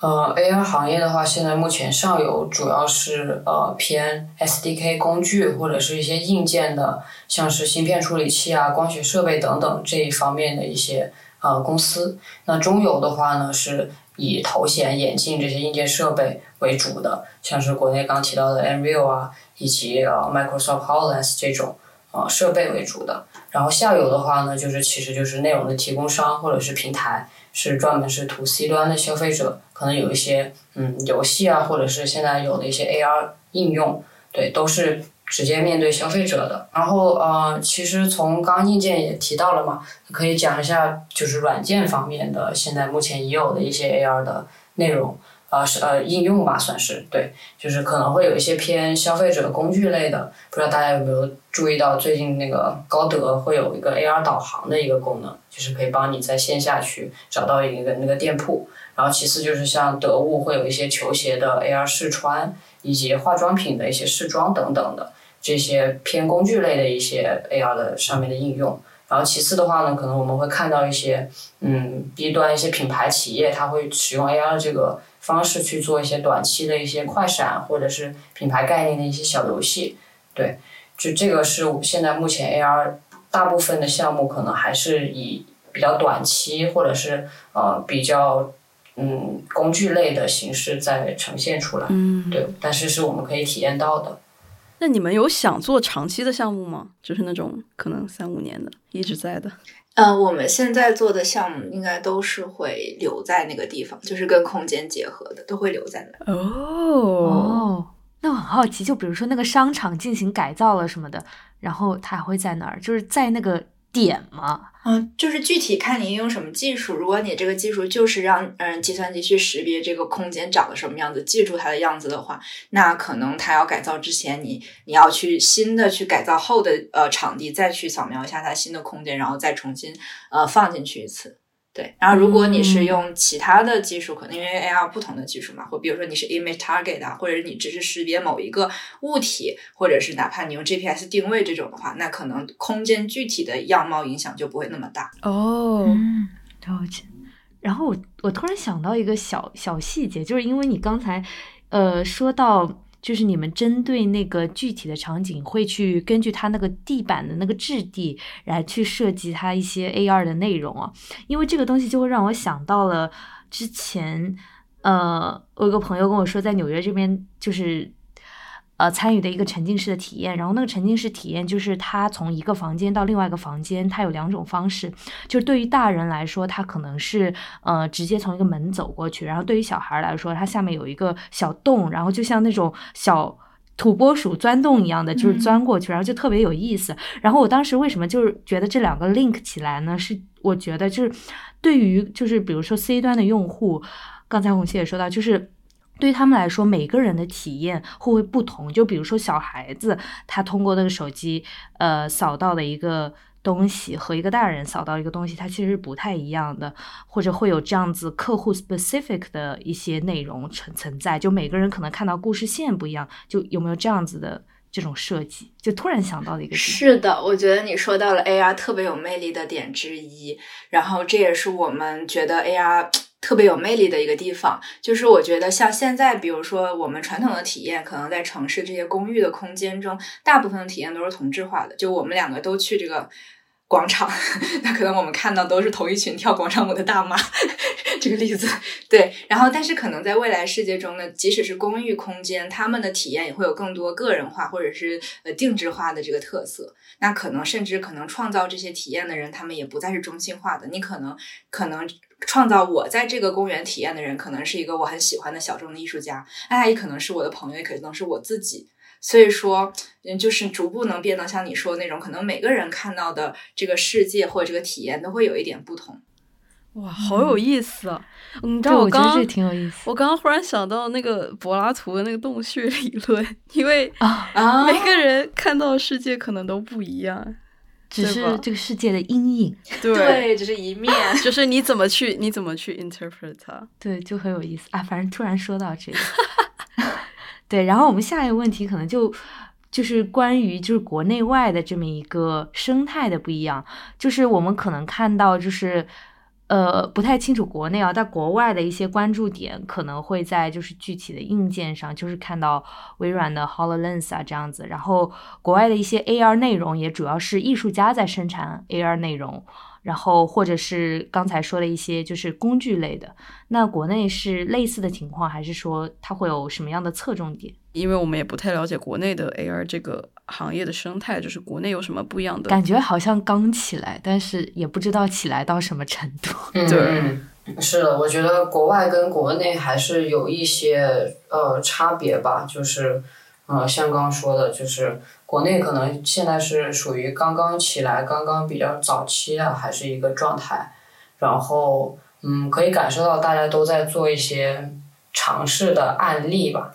呃，AR 行业的话，现在目前上游主要是呃偏 SDK 工具或者是一些硬件的，像是芯片处理器啊、光学设备等等这一方面的一些。呃，公司那中游的话呢，是以头显、眼镜这些硬件设备为主的，像是国内刚提到的 Nreal 啊，以及呃 Microsoft Hololens 这种呃设备为主的。然后下游的话呢，就是其实就是内容的提供商或者是平台，是专门是 To C 端的消费者，可能有一些嗯游戏啊，或者是现在有的一些 AR 应用，对，都是。直接面对消费者的，然后呃，其实从刚硬件也提到了嘛，可以讲一下就是软件方面的，现在目前已有的一些 AR 的内容，呃是呃应用吧，算是对，就是可能会有一些偏消费者工具类的，不知道大家有没有注意到最近那个高德会有一个 AR 导航的一个功能，就是可以帮你在线下去找到一个那个店铺，然后其次就是像得物会有一些球鞋的 AR 试穿，以及化妆品的一些试妆等等的。这些偏工具类的一些 AR 的上面的应用，然后其次的话呢，可能我们会看到一些嗯 B 端一些品牌企业，它会使用 AR 这个方式去做一些短期的一些快闪或者是品牌概念的一些小游戏，对，就这个是现在目前 AR 大部分的项目可能还是以比较短期或者是呃比较嗯工具类的形式在呈现出来，嗯，对，但是是我们可以体验到的。那你们有想做长期的项目吗？就是那种可能三五年的一直在的。呃，我们现在做的项目应该都是会留在那个地方，就是跟空间结合的，都会留在那。哦，那我很好奇，就比如说那个商场进行改造了什么的，然后它还会在那儿？就是在那个。点吗？嗯，就是具体看你用什么技术。如果你这个技术就是让嗯计算机去识别这个空间长得什么样子，记住它的样子的话，那可能它要改造之前，你你要去新的去改造后的呃场地，再去扫描一下它新的空间，然后再重新呃放进去一次。对，然后如果你是用其他的技术，可能因为 AR 不同的技术嘛，或比如说你是 image target 啊，或者你只是识别某一个物体，或者是哪怕你用 GPS 定位这种的话，那可能空间具体的样貌影响就不会那么大。哦，了解。然后我我突然想到一个小小细节，就是因为你刚才呃说到。就是你们针对那个具体的场景，会去根据它那个地板的那个质地来去设计它一些 AR 的内容啊，因为这个东西就会让我想到了之前，呃，我有个朋友跟我说，在纽约这边就是。呃，参与的一个沉浸式的体验，然后那个沉浸式体验就是他从一个房间到另外一个房间，它有两种方式。就是对于大人来说，他可能是呃直接从一个门走过去，然后对于小孩来说，它下面有一个小洞，然后就像那种小土拨鼠钻洞一样的，就是钻过去，然后就特别有意思。然后我当时为什么就是觉得这两个 link 起来呢？是我觉得就是对于就是比如说 C 端的用户，刚才红熙也说到，就是。对他们来说，每个人的体验会不会不同？就比如说小孩子，他通过那个手机，呃，扫到的一个东西和一个大人扫到一个东西，它其实是不太一样的，或者会有这样子客户 specific 的一些内容存存在。就每个人可能看到故事线不一样，就有没有这样子的这种设计？就突然想到的一个是的，我觉得你说到了 AR 特别有魅力的点之一，然后这也是我们觉得 AR。特别有魅力的一个地方，就是我觉得像现在，比如说我们传统的体验，可能在城市这些公寓的空间中，大部分的体验都是同质化的。就我们两个都去这个广场，那可能我们看到都是同一群跳广场舞的大妈，这个例子对。然后，但是可能在未来世界中呢，即使是公寓空间，他们的体验也会有更多个人化或者是呃定制化的这个特色。那可能甚至可能创造这些体验的人，他们也不再是中心化的。你可能可能。创造我在这个公园体验的人，可能是一个我很喜欢的小众的艺术家，他也可能是我的朋友，也可能是我自己。所以说，嗯，就是逐步能变得像你说那种，可能每个人看到的这个世界或者这个体验都会有一点不同。哇，好有意思啊！你知道我刚刚挺有意思。我刚刚忽然想到那个柏拉图的那个 洞穴理论，因为啊，每个人看到的世界可能都不一样。只是这个世界的阴影，对，只是一面，就是你怎么去，你怎么去 interpret 它，对，就很有意思。啊。反正突然说到这个，对，然后我们下一个问题可能就就是关于就是国内外的这么一个生态的不一样，就是我们可能看到就是。呃，不太清楚国内啊，在国外的一些关注点可能会在就是具体的硬件上，就是看到微软的 Hololens 啊这样子，然后国外的一些 AR 内容也主要是艺术家在生产 AR 内容。然后，或者是刚才说的一些，就是工具类的。那国内是类似的情况，还是说它会有什么样的侧重点？因为我们也不太了解国内的 AR 这个行业的生态，就是国内有什么不一样的？感觉好像刚起来，但是也不知道起来到什么程度。对，是的，我觉得国外跟国内还是有一些呃差别吧，就是呃，像刚刚说的，就是。国内可能现在是属于刚刚起来、刚刚比较早期的，还是一个状态。然后，嗯，可以感受到大家都在做一些尝试的案例吧。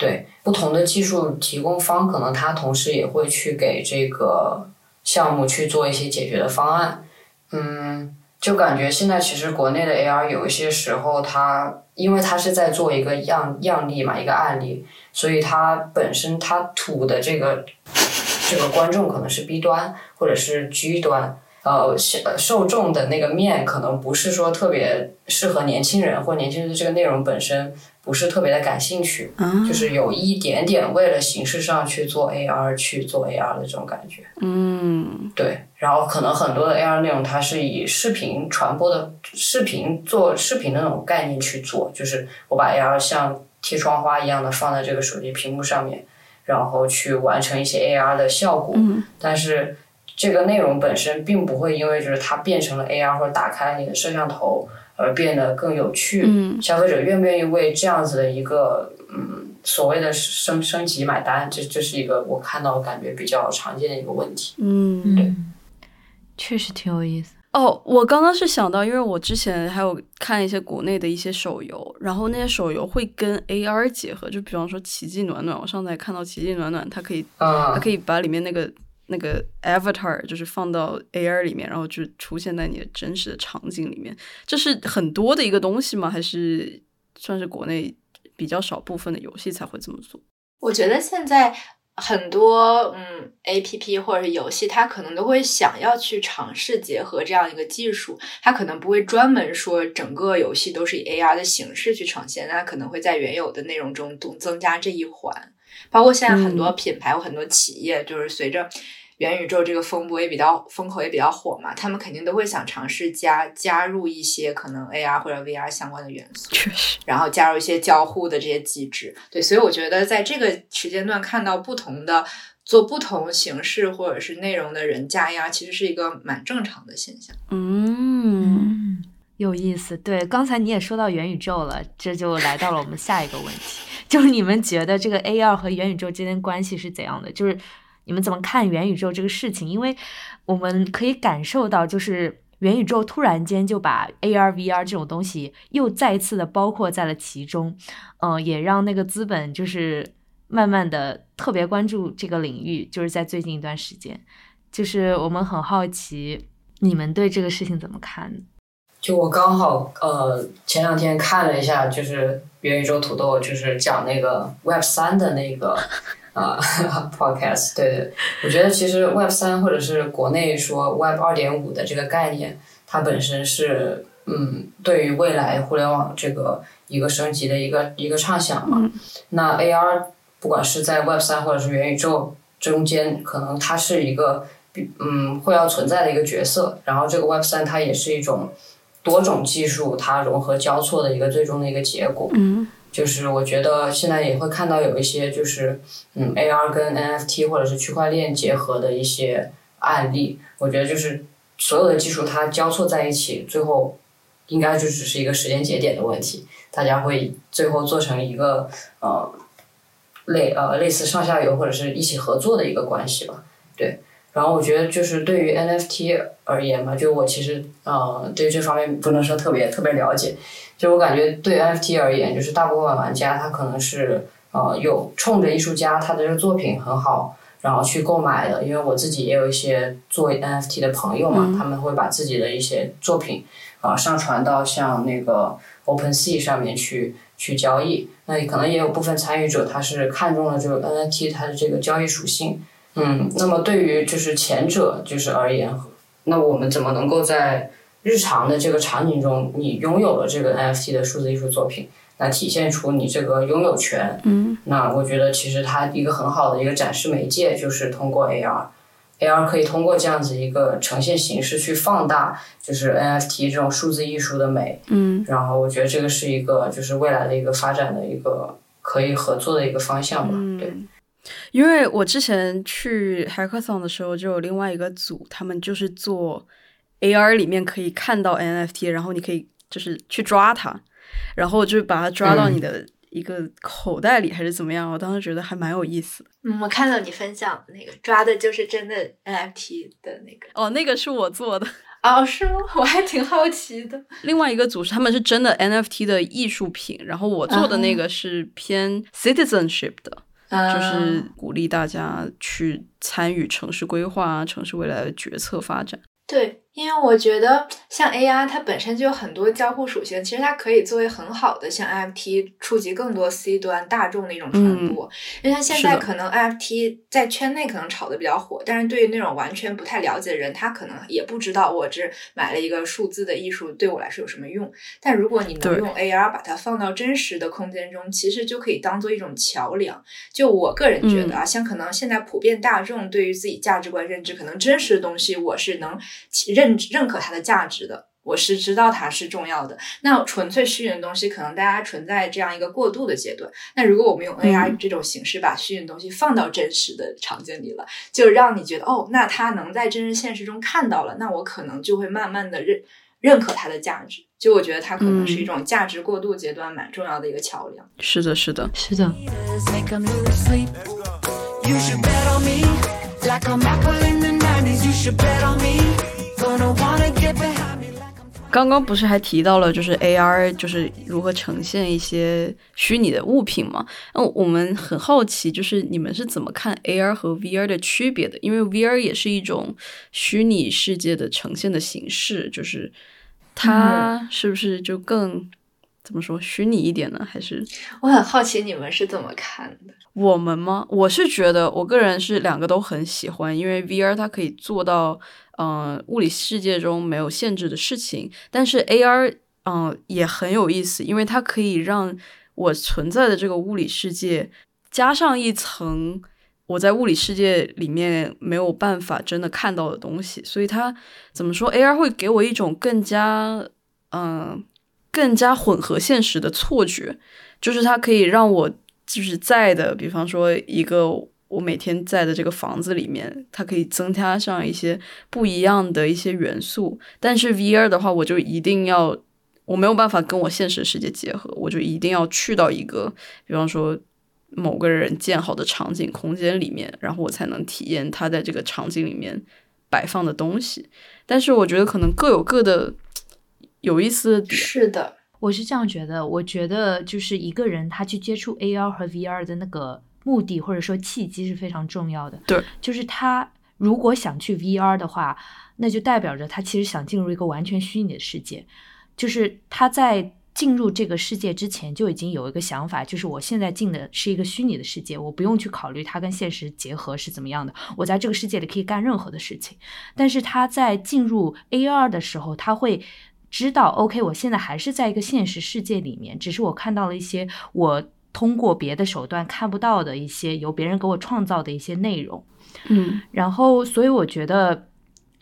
对，不同的技术提供方，可能他同时也会去给这个项目去做一些解决的方案。嗯，就感觉现在其实国内的 AR 有一些时候，它因为它是在做一个样样例嘛，一个案例。所以它本身它吐的这个这个观众可能是 B 端或者是 G 端，呃受众的那个面可能不是说特别适合年轻人，或年轻人的这个内容本身。不是特别的感兴趣，就是有一点点为了形式上去做 AR 去做 AR 的这种感觉。嗯，对。然后可能很多的 AR 内容它是以视频传播的视频做视频的那种概念去做，就是我把 AR 像贴窗花一样的放在这个手机屏幕上面，然后去完成一些 AR 的效果。嗯。但是这个内容本身并不会因为就是它变成了 AR 或者打开了你的摄像头。而变得更有趣，嗯消费者愿不愿意为这样子的一个嗯所谓的升升级买单？这这是一个我看到感觉比较常见的一个问题。嗯，对，确实挺有意思。哦，我刚刚是想到，因为我之前还有看一些国内的一些手游，然后那些手游会跟 AR 结合，就比方说《奇迹暖暖》，我上次还看到《奇迹暖暖》，它可以，它可以把里面那个。那个 avatar 就是放到 AR 里面，然后就出现在你的真实的场景里面，这是很多的一个东西吗？还是算是国内比较少部分的游戏才会这么做？我觉得现在很多嗯 APP 或者是游戏，它可能都会想要去尝试结合这样一个技术，它可能不会专门说整个游戏都是以 AR 的形式去呈现，它可能会在原有的内容中多增加这一环。包括现在很多品牌或很多企业，就是随着元宇宙这个风波也比较风口也比较火嘛，他们肯定都会想尝试加加入一些可能 AR 或者 VR 相关的元素，确实，然后加入一些交互的这些机制。对，所以我觉得在这个时间段看到不同的做不同形式或者是内容的人加 AR，其实是一个蛮正常的现象。嗯，有意思。对，刚才你也说到元宇宙了，这就来到了我们下一个问题，就是你们觉得这个 AR 和元宇宙之间关系是怎样的？就是。你们怎么看元宇宙这个事情？因为我们可以感受到，就是元宇宙突然间就把 AR、VR 这种东西又再次的包括在了其中，嗯，也让那个资本就是慢慢的特别关注这个领域。就是在最近一段时间，就是我们很好奇，你们对这个事情怎么看？就我刚好呃前两天看了一下，就是元宇宙土豆，就是讲那个 Web 三的那个。啊，Podcast，对对，我觉得其实 Web 三或者是国内说 Web 二点五的这个概念，它本身是嗯，对于未来互联网这个一个升级的一个一个畅想嘛。那 AR 不管是在 Web 三或者是元宇宙中间，可能它是一个嗯会要存在的一个角色。然后这个 Web 三它也是一种多种技术它融合交错的一个最终的一个结果。嗯。就是我觉得现在也会看到有一些就是嗯 AR 跟 NFT 或者是区块链结合的一些案例。我觉得就是所有的技术它交错在一起，最后应该就只是一个时间节点的问题。大家会最后做成一个呃类呃类似上下游或者是一起合作的一个关系吧。对。然后我觉得就是对于 NFT 而言嘛，就我其实呃对这方面不能说特别特别了解。就我感觉，对 NFT 而言，就是大部分玩家他可能是呃有冲着艺术家他的这个作品很好，然后去购买的。因为我自己也有一些做 NFT 的朋友嘛，他们会把自己的一些作品啊上传到像那个 OpenSea 上面去去交易。那可能也有部分参与者他是看中了这个 NFT 它的这个交易属性。嗯，那么对于就是前者就是而言，那我们怎么能够在日常的这个场景中，你拥有了这个 NFT 的数字艺术作品，那体现出你这个拥有权。嗯，那我觉得其实它一个很好的一个展示媒介就是通过 AR，AR 可以通过这样子一个呈现形式去放大，就是 NFT 这种数字艺术的美。嗯，然后我觉得这个是一个就是未来的一个发展的一个可以合作的一个方向吧。对，因为我之前去 Hackathon 的时候，就有另外一个组，他们就是做。AR 里面可以看到 NFT，然后你可以就是去抓它，然后就把它抓到你的一个口袋里，还是怎么样？我当时觉得还蛮有意思的。嗯，我看到你分享那个抓的就是真的 NFT 的那个。哦，那个是我做的。哦，是吗？我还挺好奇的。另外一个组是他们是真的 NFT 的艺术品，然后我做的那个是偏 citizenship 的，就是鼓励大家去参与城市规划、城市未来的决策发展。对。因为我觉得像 AR，它本身就有很多交互属性，其实它可以作为很好的像 NFT 触及更多 C 端大众的一种传播。因为它现在可能 NFT 在圈内可能炒的比较火，但是对于那种完全不太了解的人，他可能也不知道我这买了一个数字的艺术对我来说有什么用。但如果你能用 AR 把它放到真实的空间中，其实就可以当做一种桥梁。就我个人觉得啊，像可能现在普遍大众对于自己价值观认知，可能真实的东西我是能认。认认可它的价值的，我是知道它是重要的。那纯粹虚拟的东西，可能大家存在这样一个过渡的阶段。那如果我们用 AI 这种形式把虚拟的东西放到真实的场景里了，就让你觉得哦，那它能在真实现实中看到了，那我可能就会慢慢的认认可它的价值。就我觉得它可能是一种价值过渡阶段蛮重要的一个桥梁。是的，是的，是的。刚刚不是还提到了，就是 AR 就是如何呈现一些虚拟的物品吗？那我们很好奇，就是你们是怎么看 AR 和 VR 的区别的？因为 VR 也是一种虚拟世界的呈现的形式，就是它是不是就更怎么说虚拟一点呢？还是我很好奇你们是怎么看的？我们吗？我是觉得我个人是两个都很喜欢，因为 VR 它可以做到。嗯，物理世界中没有限制的事情，但是 AR 嗯也很有意思，因为它可以让我存在的这个物理世界加上一层我在物理世界里面没有办法真的看到的东西，所以它怎么说？AR 会给我一种更加嗯更加混合现实的错觉，就是它可以让我就是在的，比方说一个。我每天在的这个房子里面，它可以增加上一些不一样的一些元素。但是 VR 的话，我就一定要，我没有办法跟我现实世界结合，我就一定要去到一个，比方说某个人建好的场景空间里面，然后我才能体验他在这个场景里面摆放的东西。但是我觉得可能各有各的有意思的点。是的，我是这样觉得。我觉得就是一个人他去接触 AR 和 VR 的那个。目的或者说契机是非常重要的。对，就是他如果想去 VR 的话，那就代表着他其实想进入一个完全虚拟的世界。就是他在进入这个世界之前就已经有一个想法，就是我现在进的是一个虚拟的世界，我不用去考虑它跟现实结合是怎么样的。我在这个世界里可以干任何的事情。但是他在进入 AR 的时候，他会知道，OK，我现在还是在一个现实世界里面，只是我看到了一些我。通过别的手段看不到的一些由别人给我创造的一些内容，嗯，然后所以我觉得，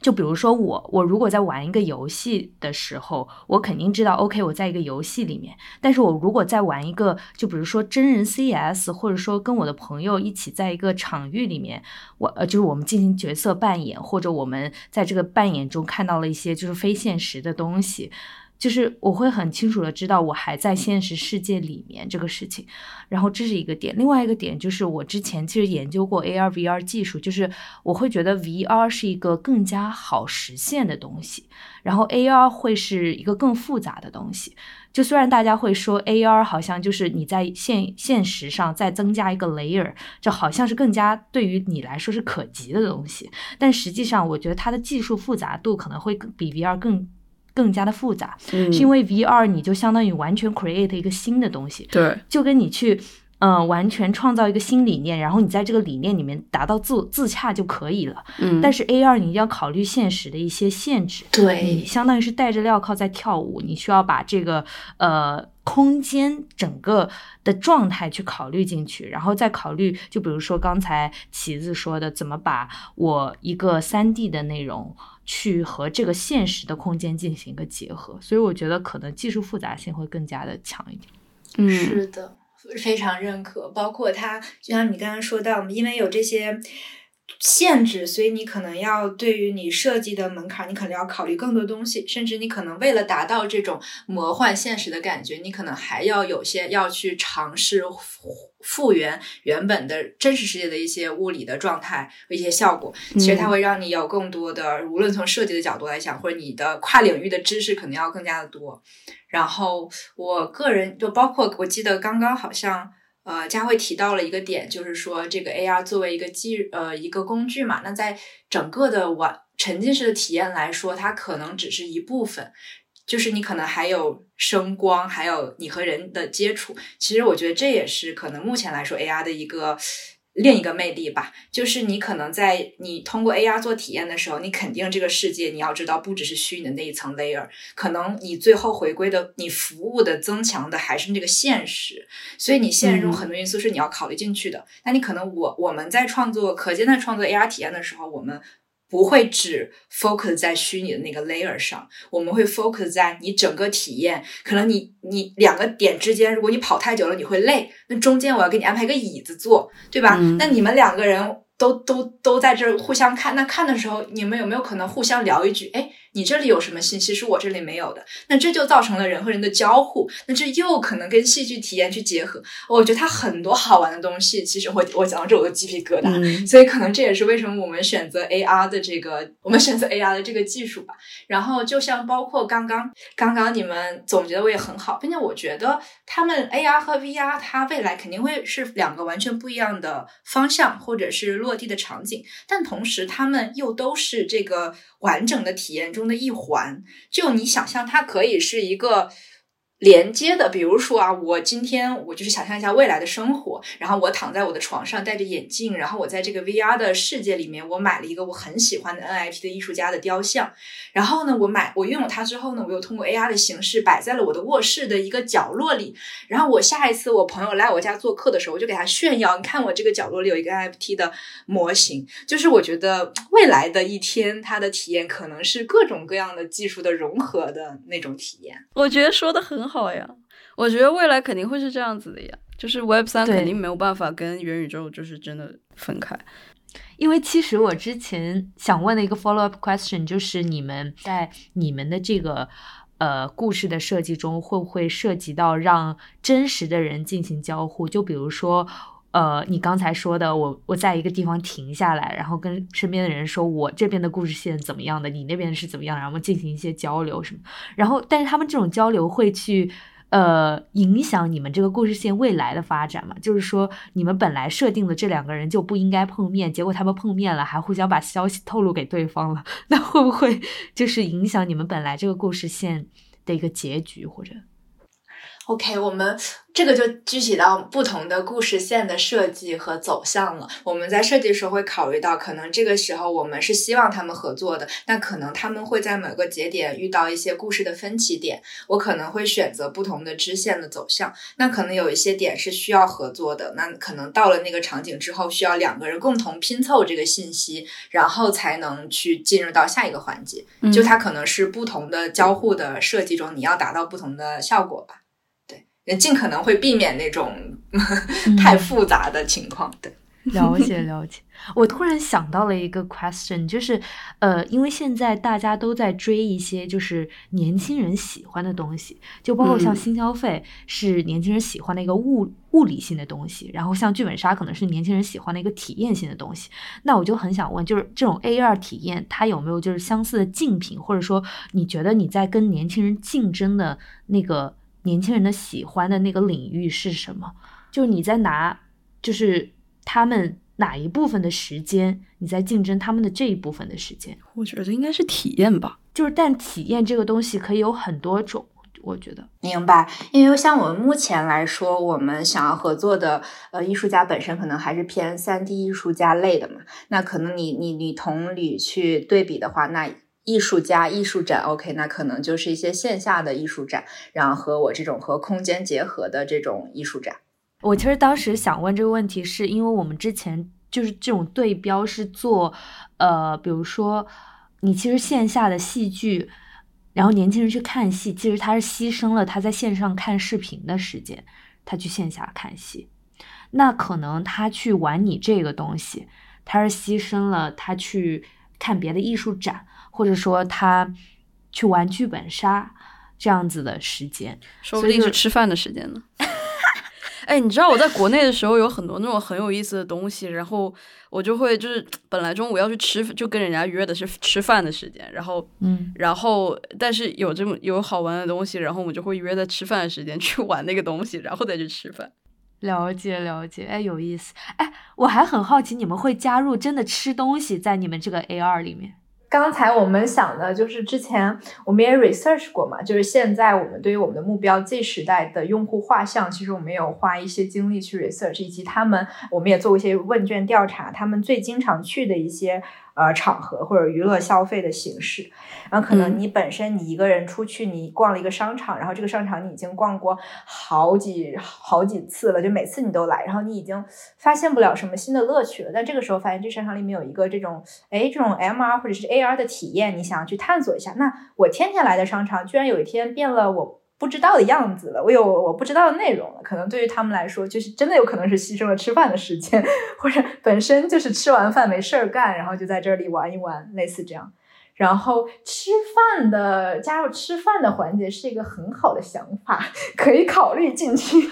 就比如说我，我如果在玩一个游戏的时候，我肯定知道，OK，我在一个游戏里面。但是我如果在玩一个，就比如说真人 CS，或者说跟我的朋友一起在一个场域里面，我呃，就是我们进行角色扮演，或者我们在这个扮演中看到了一些就是非现实的东西。就是我会很清楚的知道我还在现实世界里面这个事情，然后这是一个点。另外一个点就是我之前其实研究过 AR VR 技术，就是我会觉得 VR 是一个更加好实现的东西，然后 AR 会是一个更复杂的东西。就虽然大家会说 AR 好像就是你在现现实上再增加一个 layer，就好像是更加对于你来说是可及的东西，但实际上我觉得它的技术复杂度可能会比 VR 更。更加的复杂，是因为 VR 你就相当于完全 create 一个新的东西，对，就跟你去嗯完全创造一个新理念，然后你在这个理念里面达到自自洽就可以了。嗯，但是 AR 你要考虑现实的一些限制，对，相当于是戴着镣铐在跳舞，你需要把这个呃空间整个的状态去考虑进去，然后再考虑，就比如说刚才旗子说的，怎么把我一个三 D 的内容。去和这个现实的空间进行一个结合，所以我觉得可能技术复杂性会更加的强一点。嗯，是的，非常认可。包括它，就像你刚刚说到，因为有这些限制，所以你可能要对于你设计的门槛，你可能要考虑更多东西，甚至你可能为了达到这种魔幻现实的感觉，你可能还要有些要去尝试。复原原本的真实世界的一些物理的状态和一些效果，其实它会让你有更多的，无论从设计的角度来讲，或者你的跨领域的知识可能要更加的多。然后我个人就包括我记得刚刚好像呃佳慧提到了一个点，就是说这个 AR 作为一个技呃一个工具嘛，那在整个的玩。沉浸式的体验来说，它可能只是一部分，就是你可能还有声光，还有你和人的接触。其实我觉得这也是可能目前来说 AR 的一个。另一个魅力吧，就是你可能在你通过 AR 做体验的时候，你肯定这个世界你要知道，不只是虚拟的那一层 layer，可能你最后回归的你服务的增强的还是那个现实，所以你现实中很多因素是你要考虑进去的。那你可能我我们在创作可见的创作 AR 体验的时候，我们。不会只 focus 在虚拟的那个 layer 上，我们会 focus 在你整个体验。可能你你两个点之间，如果你跑太久了，你会累。那中间我要给你安排个椅子坐，对吧？那你们两个人都都都在这儿互相看，那看的时候，你们有没有可能互相聊一句？哎。你这里有什么信息是我这里没有的？那这就造成了人和人的交互，那这又可能跟戏剧体验去结合。我觉得它很多好玩的东西，其实我我讲到这我都鸡皮疙瘩。所以可能这也是为什么我们选择 AR 的这个，我们选择 AR 的这个技术吧。然后就像包括刚刚刚刚你们总结的我也很好，并且我觉得他们 AR 和 VR 它未来肯定会是两个完全不一样的方向，或者是落地的场景，但同时他们又都是这个完整的体验。中的一环，就你想象，它可以是一个。连接的，比如说啊，我今天我就是想象一下未来的生活，然后我躺在我的床上戴着眼镜，然后我在这个 VR 的世界里面，我买了一个我很喜欢的 NFT 的艺术家的雕像，然后呢，我买我拥有它之后呢，我又通过 AR 的形式摆在了我的卧室的一个角落里，然后我下一次我朋友来我家做客的时候，我就给他炫耀，你看我这个角落里有一个 NFT 的模型，就是我觉得未来的一天，它的体验可能是各种各样的技术的融合的那种体验。我觉得说的很。好呀，我觉得未来肯定会是这样子的呀，就是 Web 三肯定没有办法跟元宇宙就是真的分开。因为其实我之前想问的一个 follow up question 就是，你们在你们的这个呃故事的设计中，会不会涉及到让真实的人进行交互？就比如说。呃，你刚才说的，我我在一个地方停下来，然后跟身边的人说，我这边的故事线怎么样的，你那边是怎么样，然后进行一些交流什么。然后，但是他们这种交流会去呃影响你们这个故事线未来的发展嘛？就是说，你们本来设定的这两个人就不应该碰面，结果他们碰面了，还互相把消息透露给对方了，那会不会就是影响你们本来这个故事线的一个结局或者？OK，我们这个就具体到不同的故事线的设计和走向了。我们在设计的时候会考虑到，可能这个时候我们是希望他们合作的，那可能他们会在某个节点遇到一些故事的分歧点，我可能会选择不同的支线的走向。那可能有一些点是需要合作的，那可能到了那个场景之后，需要两个人共同拼凑这个信息，然后才能去进入到下一个环节。就它可能是不同的交互的设计中，你要达到不同的效果吧。尽可能会避免那种太复杂的情况。对，了解了解。我突然想到了一个 question，就是呃，因为现在大家都在追一些就是年轻人喜欢的东西，就包括像新消费是年轻人喜欢的一个物物理性的东西，然后像剧本杀可能是年轻人喜欢的一个体验性的东西。那我就很想问，就是这种 AR 体验，它有没有就是相似的竞品，或者说你觉得你在跟年轻人竞争的那个？年轻人的喜欢的那个领域是什么？就你在拿，就是他们哪一部分的时间，你在竞争他们的这一部分的时间？我觉得应该是体验吧。就是，但体验这个东西可以有很多种。我觉得明白，因为像我们目前来说，我们想要合作的呃艺术家本身可能还是偏三 D 艺术家类的嘛。那可能你你你同理去对比的话，那。艺术家艺术展，OK，那可能就是一些线下的艺术展，然后和我这种和空间结合的这种艺术展。我其实当时想问这个问题，是因为我们之前就是这种对标是做，呃，比如说你其实线下的戏剧，然后年轻人去看戏，其实他是牺牲了他在线上看视频的时间，他去线下看戏，那可能他去玩你这个东西，他是牺牲了他去看别的艺术展。或者说他去玩剧本杀这样子的时间，说不定是吃饭的时间呢。哎，你知道我在国内的时候有很多那种很有意思的东西，然后我就会就是本来中午要去吃，就跟人家约的是吃饭的时间，然后嗯，然后但是有这么有好玩的东西，然后我们就会约在吃饭的时间去玩那个东西，然后再去吃饭。了解了解，哎，有意思。哎，我还很好奇，你们会加入真的吃东西在你们这个 AR 里面？刚才我们想的就是之前我们也 research 过嘛，就是现在我们对于我们的目标 Z 时代的用户画像，其实我们有花一些精力去 research，以及他们我们也做过一些问卷调查，他们最经常去的一些。呃，场合或者娱乐消费的形式，然后可能你本身你一个人出去，你逛了一个商场，然后这个商场你已经逛过好几好几次了，就每次你都来，然后你已经发现不了什么新的乐趣了。但这个时候发现这商场里面有一个这种，哎，这种 MR 或者是 AR 的体验，你想要去探索一下。那我天天来的商场，居然有一天变了我。不知道的样子了，我有我不知道的内容了，可能对于他们来说，就是真的有可能是牺牲了吃饭的时间，或者本身就是吃完饭没事儿干，然后就在这里玩一玩，类似这样。然后吃饭的加入吃饭的环节是一个很好的想法，可以考虑进去。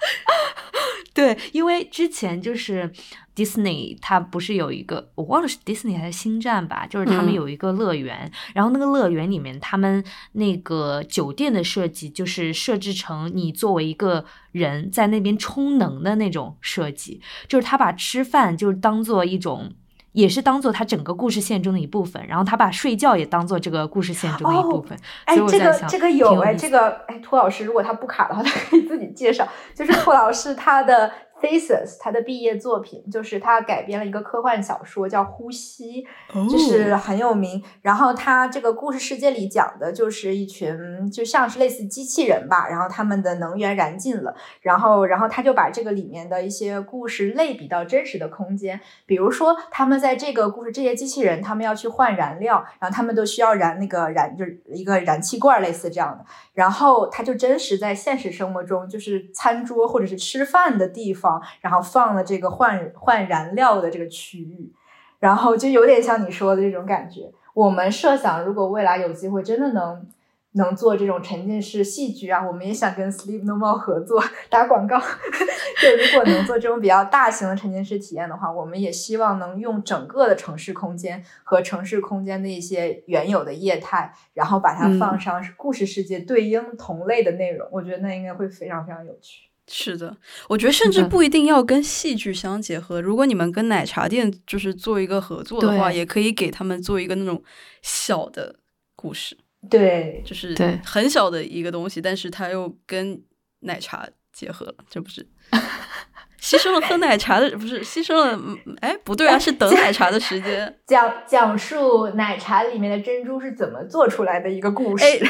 对，因为之前就是 Disney，它不是有一个我忘了是 Disney 还是星战吧，就是他们有一个乐园，然后那个乐园里面，他们那个酒店的设计就是设置成你作为一个人在那边充能的那种设计，就是他把吃饭就是当做一种。也是当做他整个故事线中的一部分，然后他把睡觉也当做这个故事线中的一部分。哎，这个这个有哎，这个哎，涂老师如果他不卡的话，他可以自己介绍。就是 涂老师他的。thesis，他的毕业作品就是他改编了一个科幻小说，叫《呼吸》，就是很有名。然后他这个故事世界里讲的就是一群就像是类似机器人吧，然后他们的能源燃尽了，然后然后他就把这个里面的一些故事类比到真实的空间，比如说他们在这个故事，这些机器人他们要去换燃料，然后他们都需要燃那个燃就是一个燃气罐类似这样的，然后他就真实在现实生活中就是餐桌或者是吃饭的地方。然后放了这个换换燃料的这个区域，然后就有点像你说的这种感觉。我们设想，如果未来有机会，真的能能做这种沉浸式戏剧啊，我们也想跟 Sleep No More 合作打广告。就如果能做这种比较大型的沉浸式体验的话，我们也希望能用整个的城市空间和城市空间的一些原有的业态，然后把它放上故事世界对应同类的内容。我觉得那应该会非常非常有趣。是的，我觉得甚至不一定要跟戏剧相结合。如果你们跟奶茶店就是做一个合作的话，也可以给他们做一个那种小的故事。对，就是很小的一个东西，但是它又跟奶茶结合了，这不是 牺牲了喝奶茶的，不是牺牲了？哎，不对啊，是等奶茶的时间。讲讲述奶茶里面的珍珠是怎么做出来的一个故事。哎，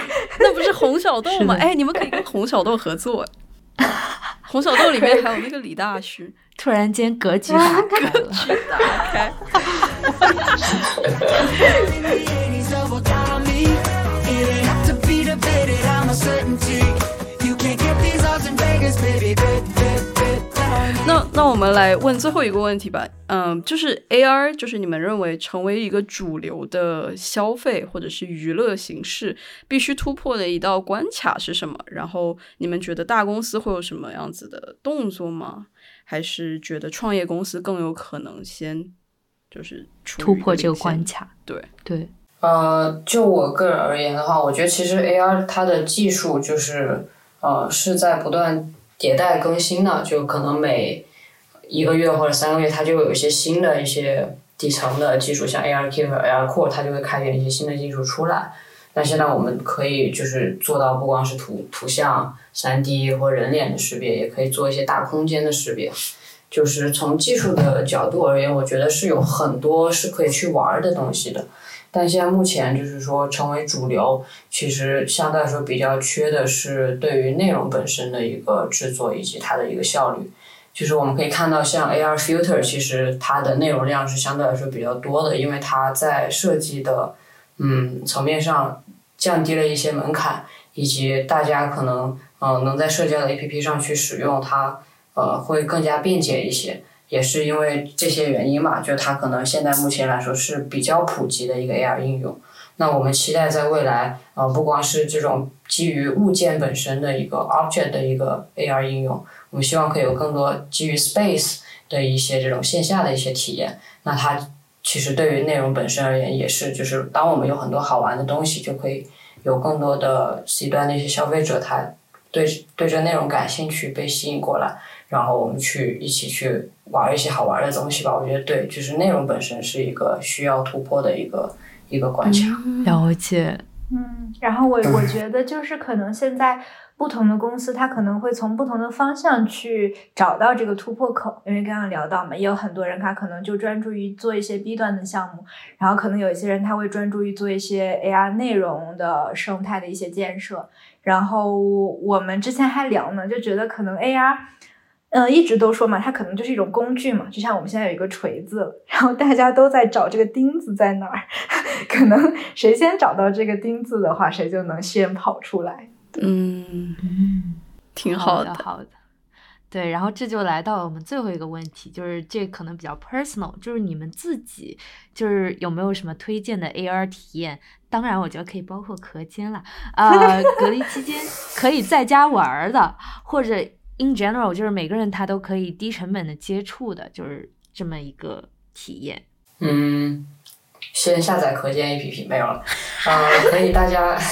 那不是红小豆 吗？哎，你们可以跟红小豆合作。红小豆里面还有那个李大勋，突然间格局 打开了。格局打开。那那我们来问最后一个问题吧，嗯，就是 AR，就是你们认为成为一个主流的消费或者是娱乐形式，必须突破的一道关卡是什么？然后你们觉得大公司会有什么样子的动作吗？还是觉得创业公司更有可能先就是突破这个关卡？对对。呃，就我个人而言的话，我觉得其实 AR 它的技术就是呃是在不断。迭代更新呢，就可能每一个月或者三个月，它就有一些新的一些底层的技术，像 ark 和 ARCore，它就会开源一些新的技术出来。那现在我们可以就是做到不光是图图像、三 D 或人脸的识别，也可以做一些大空间的识别。就是从技术的角度而言，我觉得是有很多是可以去玩的东西的。但现在目前就是说成为主流，其实相对来说比较缺的是对于内容本身的一个制作以及它的一个效率。就是我们可以看到，像 AR Filter，其实它的内容量是相对来说比较多的，因为它在设计的嗯层面上降低了一些门槛，以及大家可能嗯能在社交的 APP 上去使用它，呃会更加便捷一些。也是因为这些原因嘛，就它可能现在目前来说是比较普及的一个 AR 应用。那我们期待在未来，呃，不光是这种基于物件本身的一个 object 的一个 AR 应用，我们希望可以有更多基于 space 的一些这种线下的一些体验。那它其实对于内容本身而言，也是就是当我们有很多好玩的东西，就可以有更多的 C 端的一些消费者，他对对这内容感兴趣，被吸引过来，然后我们去一起去玩一些好玩的东西吧。我觉得对，就是内容本身是一个需要突破的一个一个关卡。了解。嗯，然后我 我觉得就是可能现在。不同的公司，它可能会从不同的方向去找到这个突破口。因为刚刚聊到嘛，也有很多人他可能就专注于做一些 B 端的项目，然后可能有一些人他会专注于做一些 AR 内容的生态的一些建设。然后我们之前还聊呢，就觉得可能 AR，嗯，一直都说嘛，它可能就是一种工具嘛，就像我们现在有一个锤子，然后大家都在找这个钉子在哪儿，可能谁先找到这个钉子的话，谁就能先跑出来。嗯嗯，挺好的，好的，对，然后这就来到了我们最后一个问题，就是这可能比较 personal，就是你们自己就是有没有什么推荐的 AR 体验？当然，我觉得可以包括隔间了，呃，隔离期间可以在家玩的，或者 in general，就是每个人他都可以低成本的接触的，就是这么一个体验。嗯，先下载可见 APP 没有了，呃，可以大家。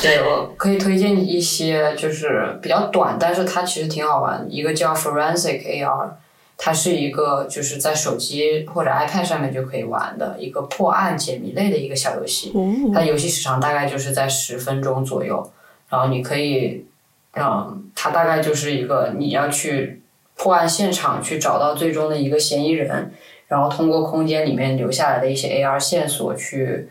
对，我可以推荐一些，就是比较短，但是它其实挺好玩。一个叫 Forensic AR，它是一个就是在手机或者 iPad 上面就可以玩的一个破案解谜类的一个小游戏。它游戏时长大概就是在十分钟左右，然后你可以，嗯，它大概就是一个你要去破案现场去找到最终的一个嫌疑人，然后通过空间里面留下来的一些 AR 线索去。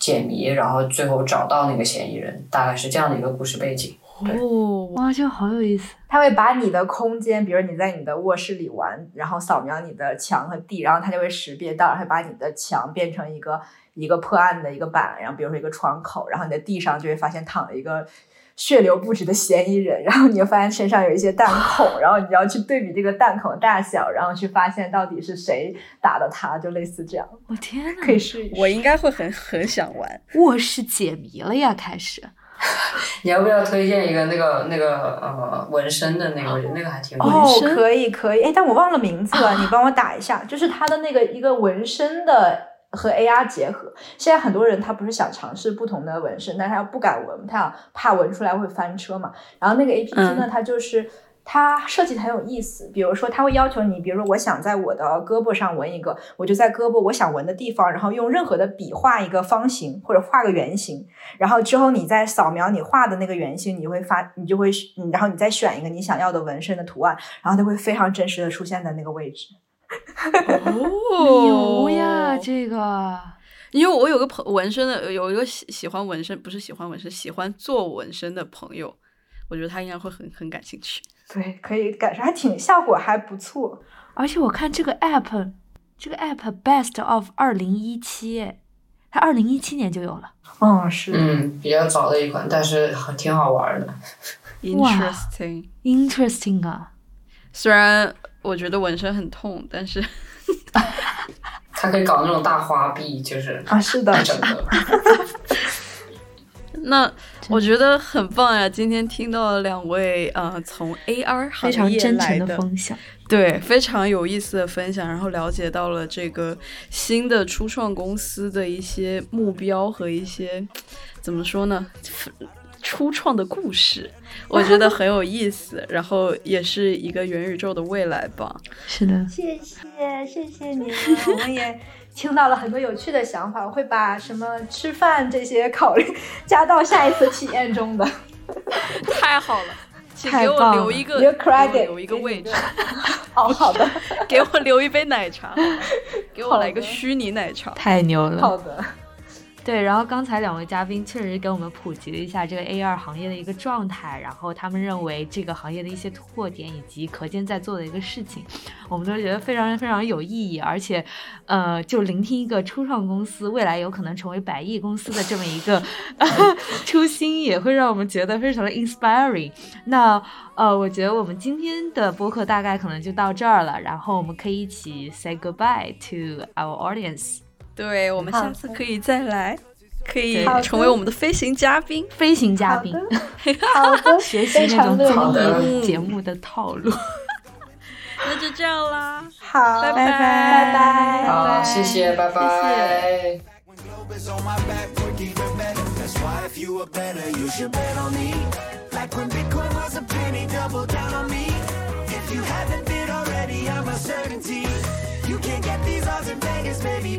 解谜，然后最后找到那个嫌疑人，大概是这样的一个故事背景。哦，哇，这个好有意思！他会把你的空间，比如你在你的卧室里玩，然后扫描你的墙和地，然后它就会识别到，会把你的墙变成一个一个破案的一个板，然后比如说一个窗口，然后你的地上就会发现躺了一个。血流不止的嫌疑人，然后你就发现身上有一些弹 孔，然后你要去对比这个弹孔大小，然后去发现到底是谁打的他，就类似这样。我天呐，可以试一试。我应该会很很想玩卧室解谜了呀！开始，你要不要推荐一个那个那个呃纹身的那个？我觉得那个还挺哦，可以可以。哎，但我忘了名字了，你帮我打一下。就是他的那个一个纹身的。和 AR 结合，现在很多人他不是想尝试不同的纹身，但他又不敢纹，他怕纹出来会翻车嘛。然后那个 APP 呢，它就是它设计很有意思，比如说它会要求你，比如说我想在我的胳膊上纹一个，我就在胳膊我想纹的地方，然后用任何的笔画一个方形或者画个圆形，然后之后你再扫描你画的那个圆形，你会发你就会，然后你再选一个你想要的纹身的图案，然后它会非常真实的出现在那个位置。牛呀，这个，因为我有个朋纹身的，有一个喜喜欢纹身，不是喜欢纹身，喜欢做纹身的朋友，我觉得他应该会很很感兴趣。对，可以感受还挺效果还不错。而且我看这个 app，这个 app best of 二零一七，它二零一七年就有了。嗯，是，嗯，比较早的一款，但是挺好玩的。Interesting，interesting 啊，虽然。我觉得纹身很痛，但是，他可以搞那种大花臂，就是啊，是的，整个。那我觉得很棒呀！今天听到了两位呃，从 AR 非常真诚的分享，对，非常有意思的分享，然后了解到了这个新的初创公司的一些目标和一些怎么说呢？初创的故事，我觉得很有意思，然后也是一个元宇宙的未来吧。是的，谢谢谢谢你，我们也听到了很多有趣的想法，我会把什么吃饭这些考虑加到下一次体验中的。太好了，请给我留一个留一个位置。哦好的，给我留一杯奶茶，给我来个虚拟奶茶，太牛了。好的。对，然后刚才两位嘉宾确实给我们普及了一下这个 AR 行业的一个状态，然后他们认为这个行业的一些突破点以及可见在做的一个事情，我们都觉得非常非常有意义，而且，呃，就聆听一个初创公司未来有可能成为百亿公司的这么一个 初心，也会让我们觉得非常的 inspiring。那呃，我觉得我们今天的播客大概可能就到这儿了，然后我们可以一起 say goodbye to our audience。对我们下次可以再来，可以成为我们的飞行嘉宾，飞行嘉宾，好的，学习那种综艺节目的套路。那就这样啦，好，拜拜，拜拜，好，谢谢，拜拜。Like when Bitcoin was a penny, double down on me. If you haven't bid already, I'm a certainty. You can't get these odds in Vegas, baby.